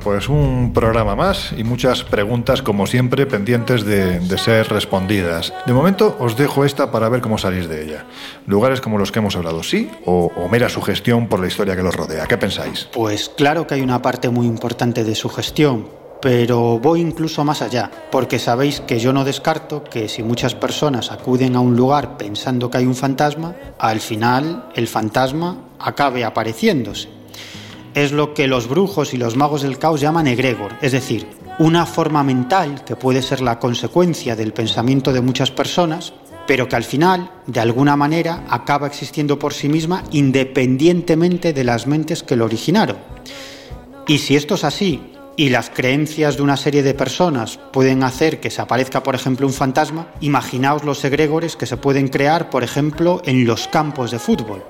pues un programa más y muchas preguntas, como siempre, pendientes de, ser respondidas. De momento os dejo esta para ver cómo salís de ella. Lugares como los que hemos hablado, ¿sí? O, o mera sugestión por la historia que los rodea. ¿Qué pensáis? Pues claro que hay una parte muy importante de sugestión, pero voy incluso más allá, porque sabéis que yo no descarto que si muchas personas acuden a un lugar pensando que hay un fantasma, al final el fantasma acabe apareciéndose. Es lo que los brujos y los magos del caos llaman egregor, es decir, una forma mental que puede ser la consecuencia del pensamiento de muchas personas, pero que al final, de alguna manera, acaba existiendo por sí misma independientemente de las mentes que lo originaron. Y si esto es así, y las creencias de una serie de personas pueden hacer que se aparezca, por ejemplo, un fantasma, imaginaos los egregores que se pueden crear, por ejemplo, en los campos de fútbol.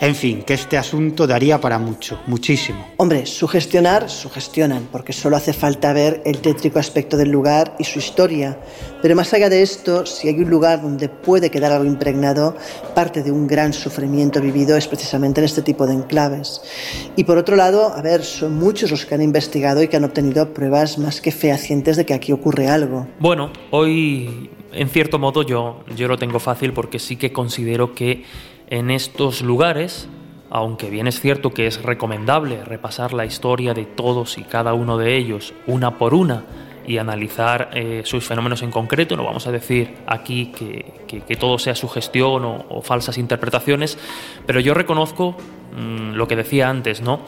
En fin, que este asunto daría para mucho, muchísimo. Hombre, sugestionar, sugestionan, porque solo hace falta ver el tétrico aspecto del lugar y su historia. Pero más allá de esto, si hay un lugar donde puede quedar algo impregnado, parte de un gran sufrimiento vivido es precisamente en este tipo de enclaves. Y por otro lado, a ver, son muchos los que han investigado y que han obtenido pruebas más que fehacientes de que aquí ocurre algo. Bueno, hoy en cierto modo yo, yo lo tengo fácil porque sí que considero que en estos lugares, aunque bien es cierto que es recomendable repasar la historia de todos y cada uno de ellos una por una y analizar eh, sus fenómenos en concreto, no vamos a decir aquí que, que- todo sea sugestión o, o falsas interpretaciones, pero yo reconozco mm, lo que decía antes, ¿no?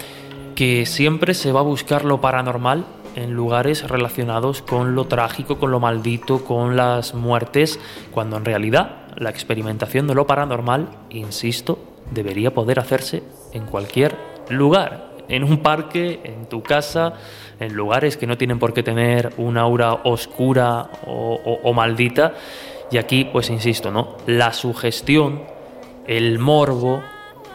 que siempre se va a buscar lo paranormal en lugares relacionados con lo trágico, con lo maldito, con las muertes, cuando en realidad la experimentación de lo paranormal, insisto, debería poder hacerse en cualquier lugar, en un parque, en tu casa, en lugares que no tienen por qué tener una aura oscura o, maldita. Y aquí, pues insisto, ¿no? La sugestión, el morbo,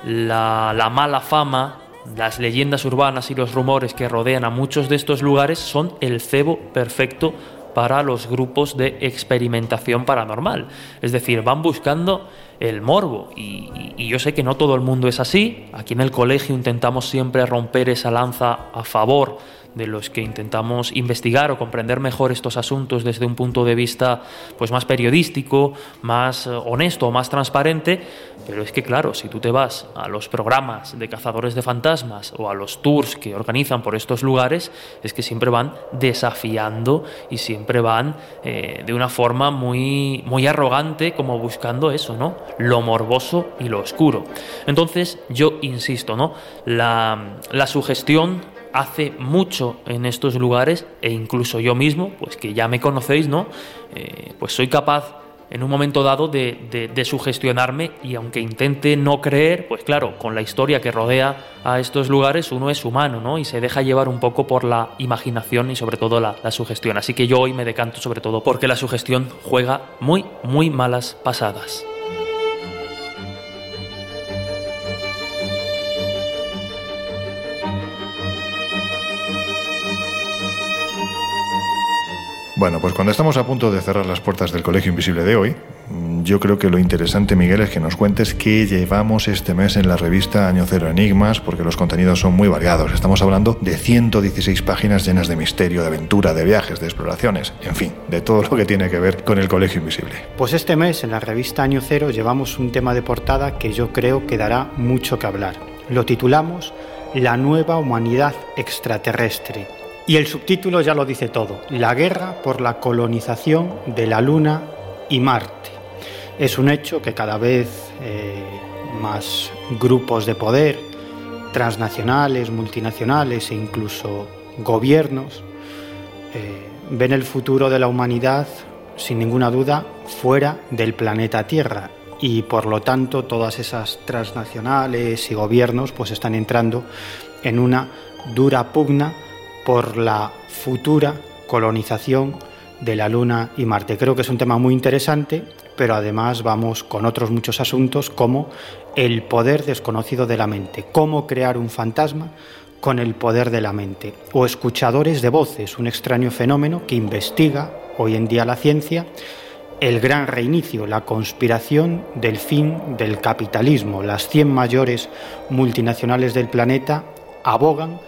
la, la mala fama, las leyendas urbanas y los rumores que rodean a muchos de estos lugares son el cebo perfecto para los grupos de experimentación paranormal. Es decir, van buscando el morbo. Y, yo sé que no todo el mundo es así. Aquí en el colegio intentamos siempre romper esa lanza a favor de los que intentamos investigar o comprender mejor estos asuntos desde un punto de vista pues más periodístico, más eh, honesto, más transparente, pero es que claro, si tú te vas a los programas de cazadores de fantasmas o a los tours que organizan por estos lugares, es que siempre van desafiando y siempre van eh, de una forma muy, muy arrogante, como buscando eso, ¿no? Lo morboso y lo oscuro. Entonces, yo insisto, ¿no? La, la sugestión hace mucho en estos lugares e incluso yo mismo, pues que ya me conocéis, ¿no? Eh, pues soy capaz en un momento dado de, de- de sugestionarme y aunque intente no creer, pues claro, con la historia que rodea a estos lugares uno es humano, ¿no? Y se deja llevar un poco por la imaginación y sobre todo la, la sugestión. Así que yo hoy me decanto sobre todo porque la sugestión juega muy, muy malas pasadas. Bueno, pues cuando estamos a punto de cerrar las puertas del Colegio Invisible de hoy, yo creo que lo interesante, Miguel, es que nos cuentes qué llevamos este mes en la revista Año Cero Enigmas, porque los contenidos son muy variados. Estamos hablando de 116 páginas llenas de misterio, de aventura, de viajes, de exploraciones, en fin, de todo lo que tiene que ver con el Colegio Invisible. Pues este mes en la revista Año Cero llevamos un tema de portada que yo creo que dará mucho que hablar. Lo titulamos La nueva humanidad extraterrestre. Y el subtítulo ya lo dice todo, la guerra por la colonización de la Luna y Marte. Es un hecho que cada vez eh, más grupos de poder transnacionales, multinacionales e incluso gobiernos eh, ven el futuro de la humanidad sin ninguna duda fuera del planeta Tierra y por lo tanto todas esas transnacionales y gobiernos pues están entrando en una dura pugna por la futura colonización de la Luna y Marte. Creo que es un tema muy interesante, pero además vamos con otros muchos asuntos como el poder desconocido de la mente, cómo crear un fantasma con el poder de la mente, o escuchadores de voces, un extraño fenómeno que investiga hoy en día la ciencia el gran reinicio, la conspiración del fin del capitalismo. Las 100 mayores multinacionales del planeta abogan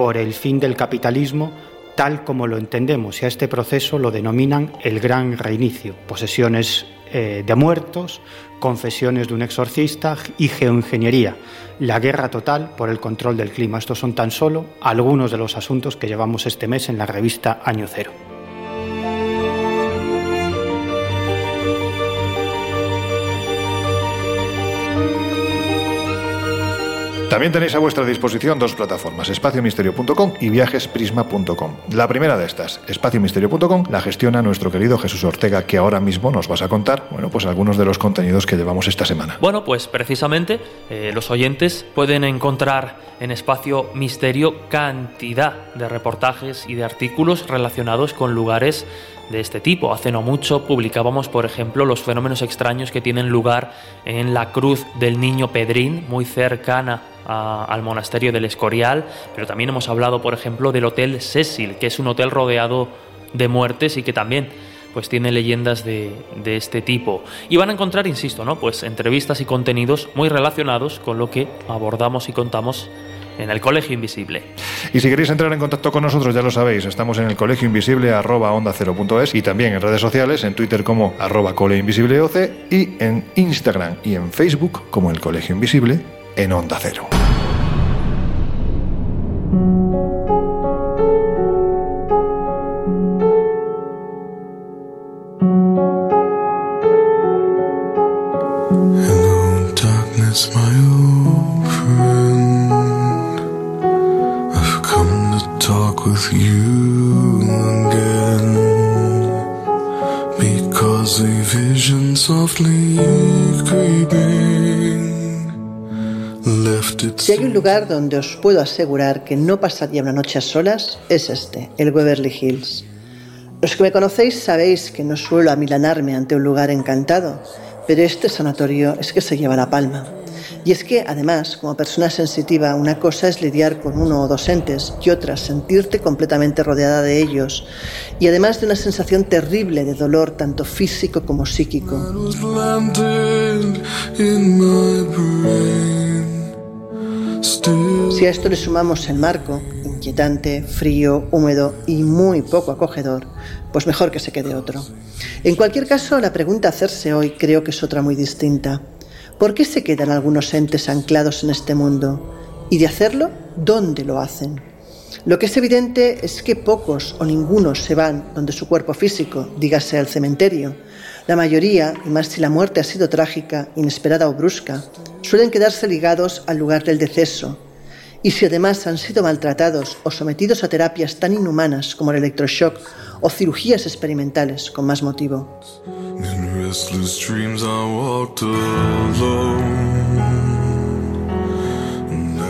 por el fin del capitalismo tal como lo entendemos y a este proceso lo denominan el gran reinicio. Posesiones eh, de muertos, confesiones de un exorcista y geoingeniería. La guerra total por el control del clima. Estos son tan solo algunos de los asuntos que llevamos este mes en la revista Año Cero. También tenéis a vuestra disposición dos plataformas, espaciomisterio.com y viajesprisma.com. La primera de estas, espaciomisterio.com, la gestiona nuestro querido Jesús Ortega, que ahora mismo nos vas a contar, bueno, pues algunos de los contenidos que llevamos esta semana. Bueno, pues precisamente eh, los oyentes pueden encontrar en Espacio Misterio cantidad de reportajes y de artículos relacionados con lugares de este tipo. Hace no mucho publicábamos, por ejemplo, los fenómenos extraños que tienen lugar en la Cruz del Niño Pedrín, muy cercana al monasterio del Escorial, pero también hemos hablado, por ejemplo, del Hotel Cecil, que es un hotel rodeado de muertes y que también pues tiene leyendas de, de, este tipo. Y van a encontrar, insisto, ¿no? Pues entrevistas y contenidos muy relacionados con lo que abordamos y contamos en el Colegio Invisible. Y si queréis entrar en contacto con nosotros, ya lo sabéis, estamos en el Colegio Invisible arroba onda es y también en redes sociales, en Twitter como arroba coleinvisibleoc y en Instagram y en Facebook como el Colegio Invisible en Onda Cero. Un lugar donde os puedo asegurar que no pasaría una noche a solas, es este, el Waverly Hills. Los que me conocéis sabéis que no suelo amilanarme ante un lugar encantado, pero este sanatorio es que se lleva la palma. Y es que, además, como persona sensitiva, una cosa es lidiar con uno o dos entes y otra sentirte completamente rodeada de ellos, y además de una sensación terrible de dolor tanto físico como psíquico. Si a esto le sumamos el marco, inquietante, frío, húmedo y muy poco acogedor, pues mejor que se quede otro. En cualquier caso, la pregunta a hacerse hoy creo que es otra muy distinta. ¿Por qué se quedan algunos entes anclados en este mundo? Y de hacerlo, ¿dónde lo hacen? Lo que es evidente es que pocos o ninguno se van donde su cuerpo físico, dígase al cementerio. La mayoría, y más si la muerte ha sido trágica, inesperada o brusca, suelen quedarse ligados al lugar del deceso. Y si además han sido maltratados o sometidos a terapias tan inhumanas como el electroshock o cirugías experimentales con más motivo.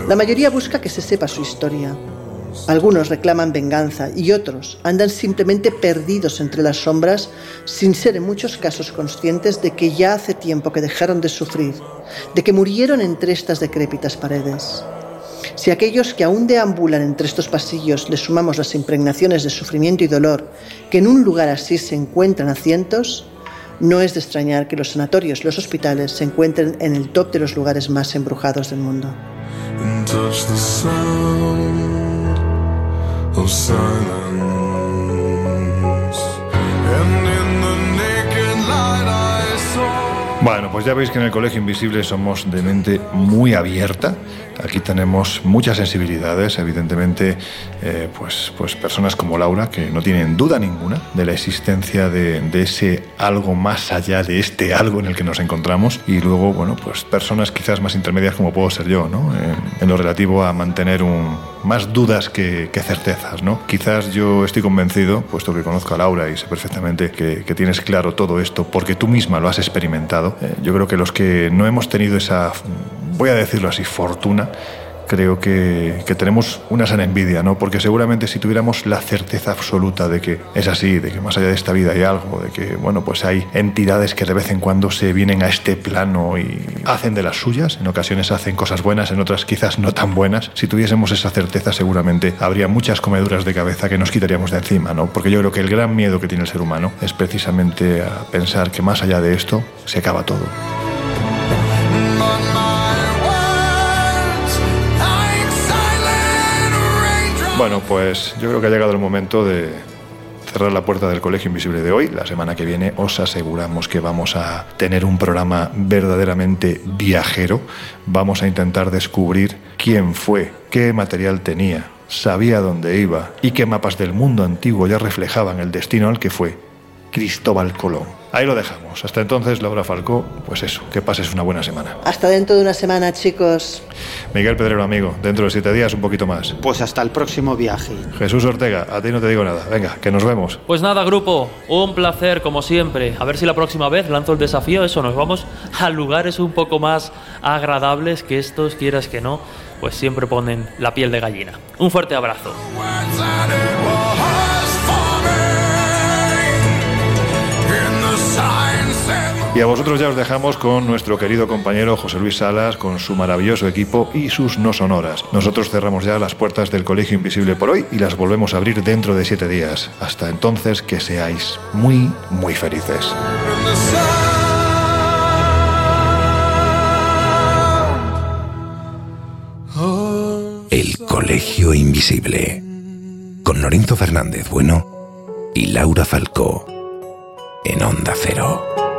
La mayoría busca que se sepa su historia. Algunos reclaman venganza y otros andan simplemente perdidos entre las sombras sin ser en muchos casos conscientes de que ya hace tiempo que dejaron de sufrir, de que murieron entre estas decrépitas paredes. Si a aquellos que aún deambulan entre estos pasillos le sumamos las impregnaciones de sufrimiento y dolor que en un lugar así se encuentran a cientos, no es de extrañar que los sanatorios y los hospitales se encuentren en el top de los lugares más embrujados del mundo. Of silence. And Bueno, pues ya veis que en el Colegio Invisible somos de mente muy abierta. Aquí tenemos muchas sensibilidades, evidentemente, eh, pues, pues personas como Laura que no tienen duda ninguna de la existencia de, de ese algo más allá de este algo en el que nos encontramos. Y luego, bueno, pues personas quizás más intermedias como puedo ser yo, ¿no? En, lo relativo a mantener más dudas que, certezas, ¿no? Quizás yo estoy convencido, puesto que conozco a Laura y sé perfectamente que tienes claro todo esto, porque tú misma lo has experimentado. Eh, yo creo que los que no hemos tenido esa, voy a decirlo así, fortuna, creo que, que, tenemos una sana envidia, ¿no? Porque seguramente si tuviéramos la certeza absoluta de que es así, de que más allá de esta vida hay algo, de que, bueno, pues hay entidades que de vez en cuando se vienen a este plano y hacen de las suyas, en ocasiones hacen cosas buenas, en otras quizás no tan buenas, si tuviésemos esa certeza seguramente habría muchas comeduras de cabeza que nos quitaríamos de encima, ¿no? Porque yo creo que el gran miedo que tiene el ser humano es precisamente a pensar que más allá de esto se acaba todo. Bueno, pues yo creo que ha llegado el momento de cerrar la puerta del Colegio Invisible de hoy. La semana que viene os aseguramos que vamos a tener un programa verdaderamente viajero. Vamos a intentar descubrir quién fue, qué material tenía, sabía dónde iba y qué mapas del mundo antiguo ya reflejaban el destino al que fue Cristóbal Colón. Ahí lo dejamos. Hasta entonces, Laura Falcó, pues eso, que pases una buena semana. Hasta dentro de una semana, chicos. Miguel Pedrero, amigo, dentro de siete días un poquito más. Pues hasta el próximo viaje. Jesús Ortega, a ti no te digo nada. Venga, que nos vemos. Pues nada, grupo, un placer como siempre. A ver si la próxima vez lanzo el desafío, eso, nos vamos a lugares un poco más agradables que estos, quieras que no, pues siempre ponen la piel de gallina. Un fuerte abrazo. Y a vosotros ya os dejamos con nuestro querido compañero José Luis Salas, con su maravilloso equipo y sus no sonoras. Nosotros cerramos ya las puertas del Colegio Invisible por hoy y las volvemos a abrir dentro de siete días. Hasta entonces, que seáis muy, muy felices. El Colegio Invisible. Con Lorenzo Fernández Bueno y Laura Falcó. En Onda Cero.